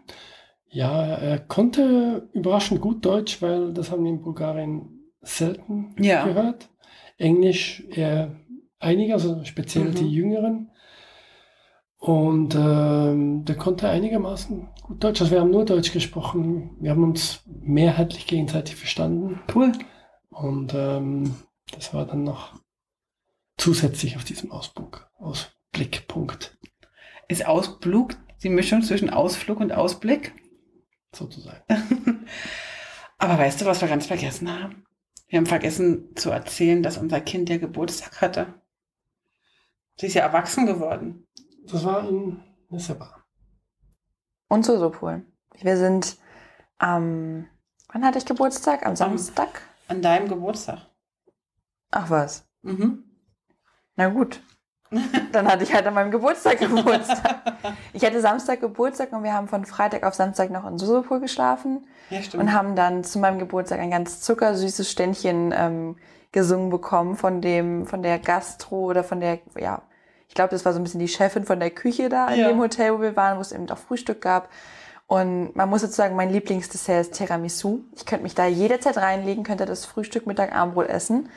Ja, er konnte überraschend gut Deutsch, weil das haben wir in Bulgarien selten Ja. gehört. Englisch eher einige, also speziell Mhm. die Jüngeren. Und ähm, der konnte einigermaßen gut Deutsch. Also wir haben nur Deutsch gesprochen. Wir haben uns mehrheitlich gegenseitig verstanden. Cool. Und ähm, das war dann noch zusätzlich auf diesem Ausblick, Ausblickpunkt Ist Ausflug die Mischung zwischen Ausflug und Ausblick? sozusagen. Aber weißt du, was wir ganz vergessen haben? Wir haben vergessen zu erzählen, dass unser Kind ja Geburtstag hatte. Sie ist ja erwachsen geworden. Das war in Lissabon. Und Sosopol. Wir sind am, wann hatte ich Geburtstag? Am Samstag? An deinem Geburtstag. Ach was. Mhm. Na gut. Dann hatte ich halt an meinem Geburtstag Geburtstag. Ich hatte Samstag Geburtstag und wir haben von Freitag auf Samstag noch in Sosopol geschlafen Ja, stimmt. und haben dann zu meinem Geburtstag ein ganz zuckersüßes Ständchen ähm, gesungen bekommen von dem, von der Gastro oder von der, ja, ich glaube, das war so ein bisschen die Chefin von der Küche da in Ja. dem Hotel, wo wir waren, wo es eben auch Frühstück gab. Und man muss sozusagen, mein Lieblingsdessert ist Tiramisu. Ich könnte mich da jederzeit reinlegen, könnte das Frühstück, Mittag, Abendbrot essen.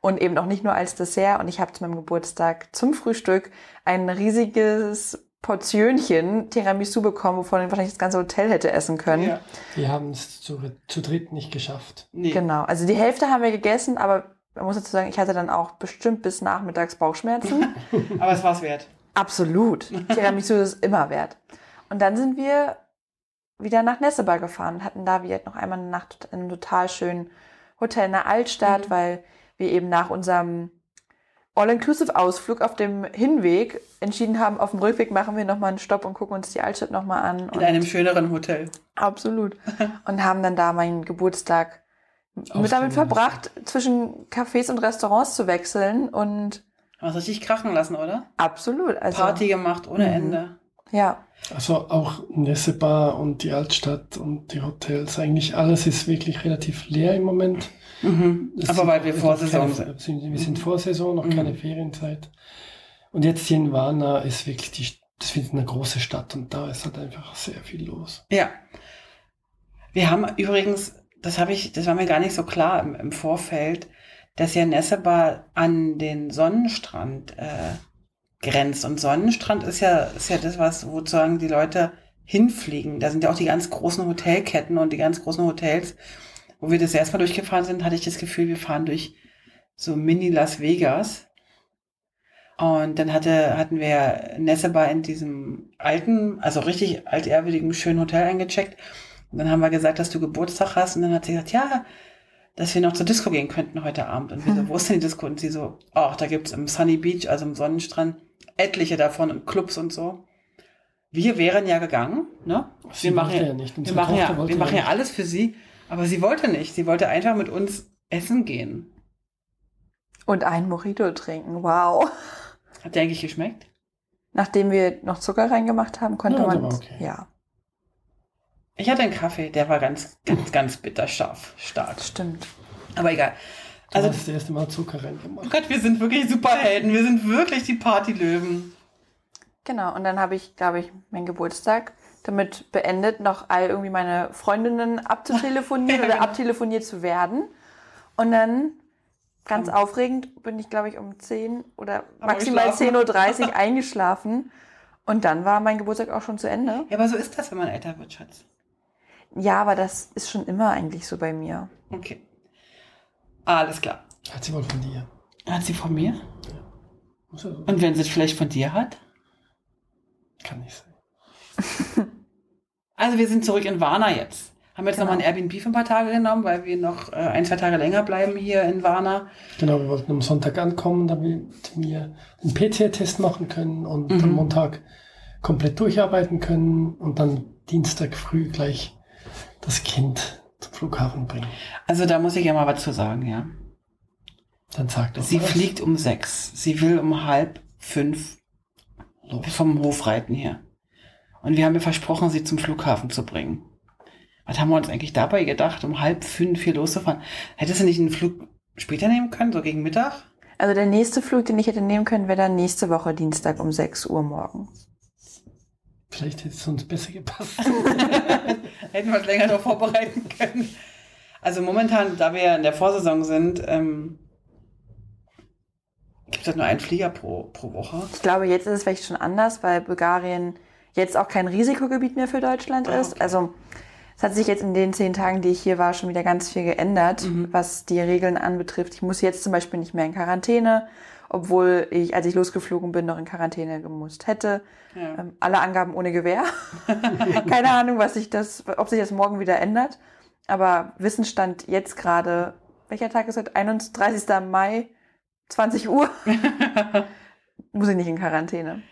Und eben auch nicht nur als Dessert. Und ich habe zu meinem Geburtstag zum Frühstück ein riesiges Portionchen Tiramisu bekommen, wovon ich wahrscheinlich das ganze Hotel hätte essen können. Ja. Wir haben es zu, zu dritt nicht geschafft. Nee. Genau. Also die Hälfte haben wir gegessen, aber man muss dazu sagen, ich hatte dann auch bestimmt bis nachmittags Bauchschmerzen. Aber es war es wert. Absolut. Tiramisu ist immer wert. Und dann sind wir wieder nach Nessebar gefahren und hatten da wieder noch einmal eine Nacht in einem total schönen Hotel in der Altstadt, Mhm. weil wir eben nach unserem All-Inclusive-Ausflug auf dem Hinweg entschieden haben, auf dem Rückweg machen wir nochmal einen Stopp und gucken uns die Altstadt nochmal an. In Und einem schöneren Hotel. Absolut. Und haben dann da meinen Geburtstag mit damit verbracht, zwischen Cafés und Restaurants zu wechseln und wir es richtig krachen lassen, oder? absolut. Also, Party gemacht ohne Mhm. Ende. Ja, Also auch Nessebar und die Altstadt und die Hotels, eigentlich alles ist wirklich relativ leer im Moment. Mhm. Es Aber weil wir noch vor keine- Saison sind. Wir sind vor Saison, noch Mhm. keine Ferienzeit. Und jetzt hier in Varna ist wirklich die, das ist eine große Stadt und da ist halt einfach sehr viel los. Ja. Wir haben übrigens, das habe ich, das war mir gar nicht so klar im, im Vorfeld, dass ja Nessebar an den Sonnenstrand äh, grenzt. Und Sonnenstrand ist ja, ist ja das, was sozusagen die Leute hinfliegen. Da sind ja auch die ganz großen Hotelketten und die ganz großen Hotels. Wo wir das erstmal durchgefahren sind, hatte ich das Gefühl, wir fahren durch so Mini Las Vegas. Und dann hatte, hatten wir Nessebar in diesem alten, also richtig altehrwürdigen, schönen Hotel eingecheckt. Und dann haben wir gesagt, dass du Geburtstag hast. Und dann hat sie gesagt, ja, dass wir noch zur Disco gehen könnten heute Abend. Und wir so, wo ist denn die Disco? Und sie so, ach, da gibt's im Sunny Beach, also im Sonnenstrand, etliche davon und Clubs und so. Wir wären ja gegangen, ne? Sie wir machen ja, ja nicht. wir machen ja, wir machen ja alles für sie. Aber sie wollte nicht. Sie wollte einfach mit uns essen gehen. und ein Mojito trinken. Wow. Hat dir eigentlich geschmeckt? Nachdem wir noch Zucker reingemacht haben, konnte Ja, man. okay. Ja, Ich hatte einen Kaffee, der war ganz, ganz, ganz bitterscharf, stark. das stimmt. Aber egal. Du Also, hast das erste Mal Zucker oh reingemacht. Gott, wir sind wirklich Superhelden. Wir sind wirklich die Partylöwen. Genau. Und dann habe ich, glaube ich, meinen Geburtstag damit beendet, noch all irgendwie meine Freundinnen abzutelefonieren Ja, oder genau. abtelefoniert zu werden. Und dann, ganz aufregend, bin ich, glaube ich, um 10 oder Aber maximal geschlafen. 10.30 Uhr eingeschlafen. Und dann war mein Geburtstag auch schon zu Ende. Ja, aber so ist das, wenn man älter wird, Schatz. Ja, aber das ist schon immer eigentlich so bei mir. Okay. Alles klar. Hat sie wohl von dir. Hat sie von mir? Ja Und wenn sie es vielleicht von dir hat? Kann nicht sein. Also wir sind zurück in Varna jetzt. Haben jetzt Genau. nochmal ein Airbnb für ein paar Tage genommen, weil wir noch äh, ein, zwei Tage länger bleiben hier in Varna. Genau, wir wollten am Sonntag ankommen, damit wir einen PCR-Test machen können und Mhm. am Montag komplett durcharbeiten können und dann Dienstag früh gleich das Kind zum Flughafen bringen. Also da muss ich ja mal was zu sagen, ja. Dann sagt er Sie fliegt um sechs. Sie will um halb fünf los. vom Hof reiten hier. Und wir haben ihr versprochen, sie zum Flughafen zu bringen. Was haben wir uns eigentlich dabei gedacht, um halb fünf hier loszufahren? Hättest du nicht einen Flug später nehmen können, so gegen Mittag? Also der nächste Flug, den ich hätte nehmen können, wäre dann nächste Woche Dienstag um 6 Uhr morgens. Vielleicht hätte es uns besser gepasst. Hätten wir es länger noch vorbereiten können. Also momentan, da wir ja in der Vorsaison sind, ähm, gibt es halt nur einen Flieger pro, pro Woche. Ich glaube, jetzt ist es vielleicht schon anders, weil Bulgarien jetzt auch kein Risikogebiet mehr für Deutschland Ah, ist. okay. Also es hat sich jetzt in den zehn Tagen, die ich hier war, schon wieder ganz viel geändert, Mhm. was die Regeln anbetrifft. Ich muss jetzt zum Beispiel nicht mehr in Quarantäne, obwohl ich, als ich losgeflogen bin, noch in Quarantäne gemusst hätte. Ja. Ähm, alle Angaben ohne Gewähr. Keine Ahnung, was sich das, ob sich das morgen wieder ändert. Aber Wissensstand jetzt gerade, welcher Tag ist heute? 31. Mai, 20 Uhr. Muss ich nicht in Quarantäne.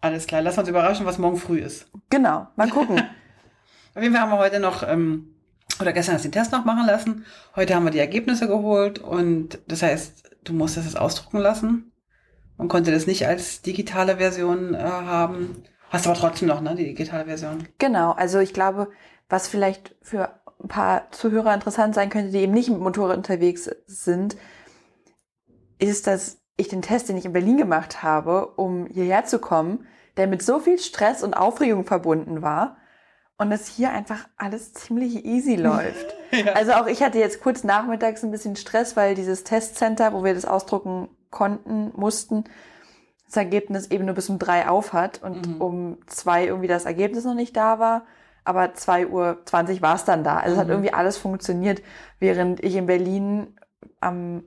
Alles klar, lass uns überraschen, was morgen früh ist. Genau, mal gucken. Auf jeden Fall haben wir heute noch, ähm, oder gestern hast du den Test noch machen lassen. Heute haben wir die Ergebnisse geholt und das heißt, du musstest es ausdrucken lassen. Man konnte das nicht als digitale Version äh, haben. Hast aber trotzdem noch, ne, die digitale Version. genau, also ich glaube, was vielleicht für ein paar Zuhörer interessant sein könnte, die eben nicht mit Motorrad unterwegs sind, ist, dass ich den Test, den ich in Berlin gemacht habe, um hierher zu kommen, der mit so viel Stress und Aufregung verbunden war und es hier einfach alles ziemlich easy läuft. ja. Also auch ich hatte jetzt kurz nachmittags ein bisschen Stress, weil dieses Testcenter, wo wir das ausdrucken konnten, mussten, das Ergebnis eben nur bis um drei auf hat und mhm. um zwei irgendwie das Ergebnis noch nicht da war. Aber 2.20 Uhr war es dann da. Also mhm. es hat mhm. irgendwie alles funktioniert, während ich in Berlin am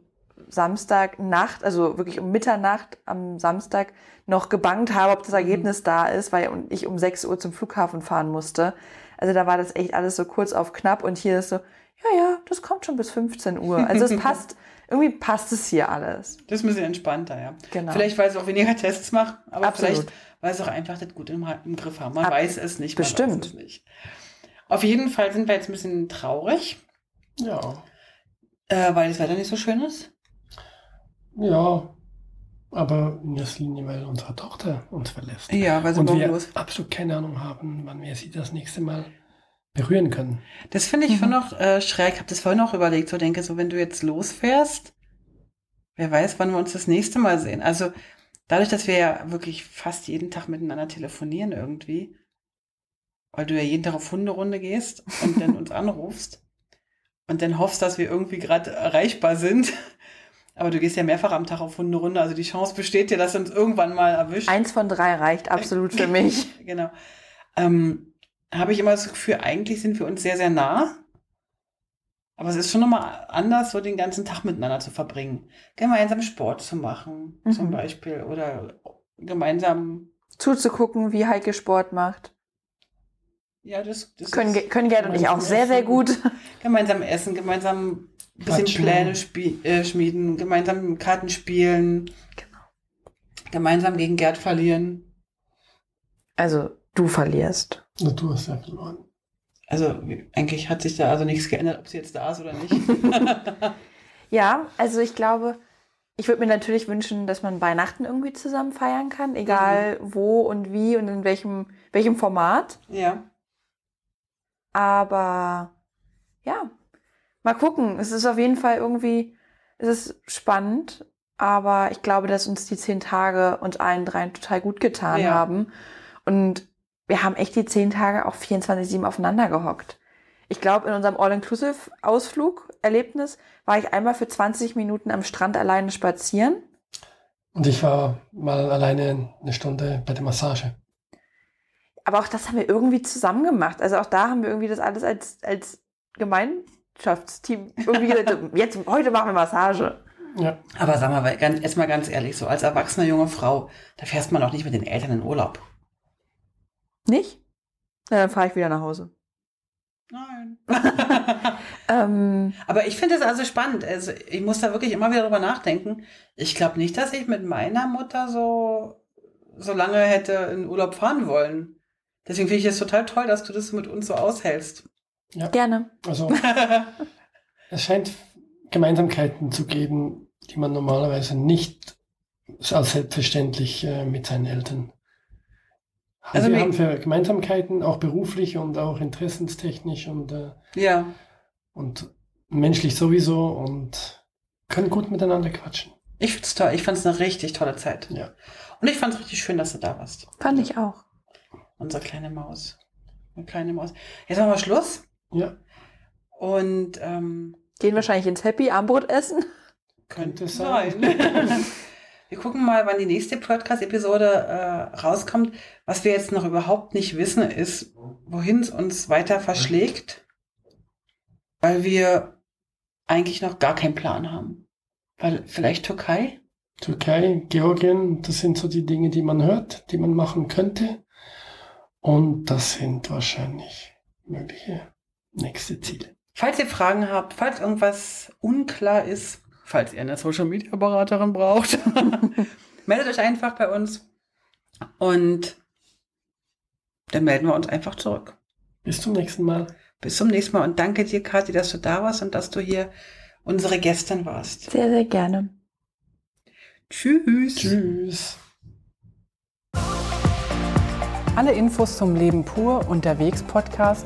Samstag Nacht, also wirklich um Mitternacht am Samstag noch gebangt habe, ob das mhm. Ergebnis mhm. da ist, weil ich um 6 Uhr zum Flughafen fahren musste. Also da war das echt alles so kurz auf knapp und hier ist so, ja, ja, das kommt schon bis 15 Uhr. Also es passt, irgendwie passt es hier alles. Das ist ein bisschen entspannter, ja. Genau. Vielleicht, weil es auch weniger Tests macht, aber Absolut. vielleicht, weil sie auch einfach das gut im, im Griff haben. Man Ab weiß es nicht. Bestimmt. Es nicht. Auf jeden Fall sind wir jetzt ein bisschen traurig. Ja. Äh, weil das Wetter nicht so schön ist. Ja, aber in erster Linie, weil unsere Tochter uns verlässt. Ja, weil sie Und wir los. absolut keine Ahnung haben, wann wir sie das nächste Mal berühren können. Das finde ich mhm. noch äh, schräg. Ich habe das vorhin noch überlegt. So denke so, wenn du jetzt losfährst, wer weiß, wann wir uns das nächste Mal sehen. Also dadurch, dass wir ja wirklich fast jeden Tag miteinander telefonieren irgendwie, weil du ja jeden Tag auf Hunderunde gehst und dann uns anrufst und dann hoffst, dass wir irgendwie gerade erreichbar sind. Aber du gehst ja mehrfach am Tag auf Hunderunde, also die Chance besteht ja, dass du uns irgendwann mal erwischt. Eins von drei reicht absolut für mich. genau. Ähm, habe ich immer das Gefühl, eigentlich sind wir uns sehr, sehr nah. Aber es ist schon nochmal anders, so den ganzen Tag miteinander zu verbringen. Gemeinsam Sport zu machen, mhm. zum Beispiel. Oder gemeinsam zuzugucken, wie Heike Sport macht. Ja, das, das können, können Gerd und ich auch sehr, sehr gut. Gemeinsam essen, gemeinsam ein bisschen Quatschen. Pläne äh, schmieden, gemeinsam Karten spielen. Genau. Gemeinsam gegen Gerd verlieren. Also, du verlierst. Na, du hast ja verloren. Also, eigentlich hat sich da also nichts geändert, ob sie jetzt da ist oder nicht. ja, also ich glaube, ich würde mir natürlich wünschen, dass man Weihnachten irgendwie zusammen feiern kann, egal mhm. wo und wie und in welchem, welchem Format. Ja. Aber ja, mal gucken. Es ist auf jeden Fall irgendwie, es ist spannend, aber ich glaube, dass uns die zehn Tage uns allen dreien total gut getan ja. haben. Und wir haben echt die zehn Tage auch 24-7 aufeinander gehockt. Ich glaube, in unserem All-Inclusive-Ausflug, Erlebnis, war ich einmal für 20 Minuten am Strand alleine spazieren. Und ich war mal alleine eine Stunde bei der Massage aber auch das haben wir irgendwie zusammen gemacht. Also auch da haben wir irgendwie das alles als, als Gemeinschaftsteam irgendwie gesagt, jetzt, heute machen wir Massage. Ja. Aber sag mal, ganz, jetzt mal ganz ehrlich, so als erwachsene junge Frau, da fährst man doch nicht mit den Eltern in Urlaub. Nicht? Na, dann fahre ich wieder nach Hause. Nein. ähm, Aber ich finde es also spannend. Also ich muss da wirklich immer wieder drüber nachdenken. Ich glaube nicht, dass ich mit meiner Mutter so, so lange hätte in Urlaub fahren wollen. Deswegen finde ich es total toll, dass du das mit uns so aushältst. Ja. Gerne. Also, es scheint Gemeinsamkeiten zu geben, die man normalerweise nicht als selbstverständlich äh, mit seinen Eltern hat. Also wir haben für Gemeinsamkeiten, auch beruflich und auch interessenstechnisch und, äh, ja. und menschlich sowieso und können gut miteinander quatschen. Ich finde es toll. Ich fand es eine richtig tolle Zeit. Ja. Und ich fand es richtig schön, dass du da warst. Fand ich auch. Unsere kleine Maus. Eine kleine Maus. Jetzt machen wir Schluss. Ja. Und ähm, gehen wahrscheinlich ins Happy Armbrot essen. Könnte sein. wir gucken mal, wann die nächste Podcast-Episode äh, rauskommt. Was wir jetzt noch überhaupt nicht wissen, ist, wohin es uns weiter verschlägt, weil wir eigentlich noch gar keinen Plan haben. Weil vielleicht Türkei? Türkei, Georgien, das sind so die Dinge, die man hört, die man machen könnte. Und das sind wahrscheinlich mögliche nächste Ziele. Falls ihr Fragen habt, falls irgendwas unklar ist, falls ihr eine Social Media Beraterin braucht, meldet euch einfach bei uns und dann melden wir uns einfach zurück. Bis zum nächsten Mal. Bis zum nächsten Mal und danke dir, Kathi, dass du da warst und dass du hier unsere Gästin warst. Sehr, sehr gerne. Tschüss. Tschüss. Alle Infos zum Leben pur unterwegs Podcast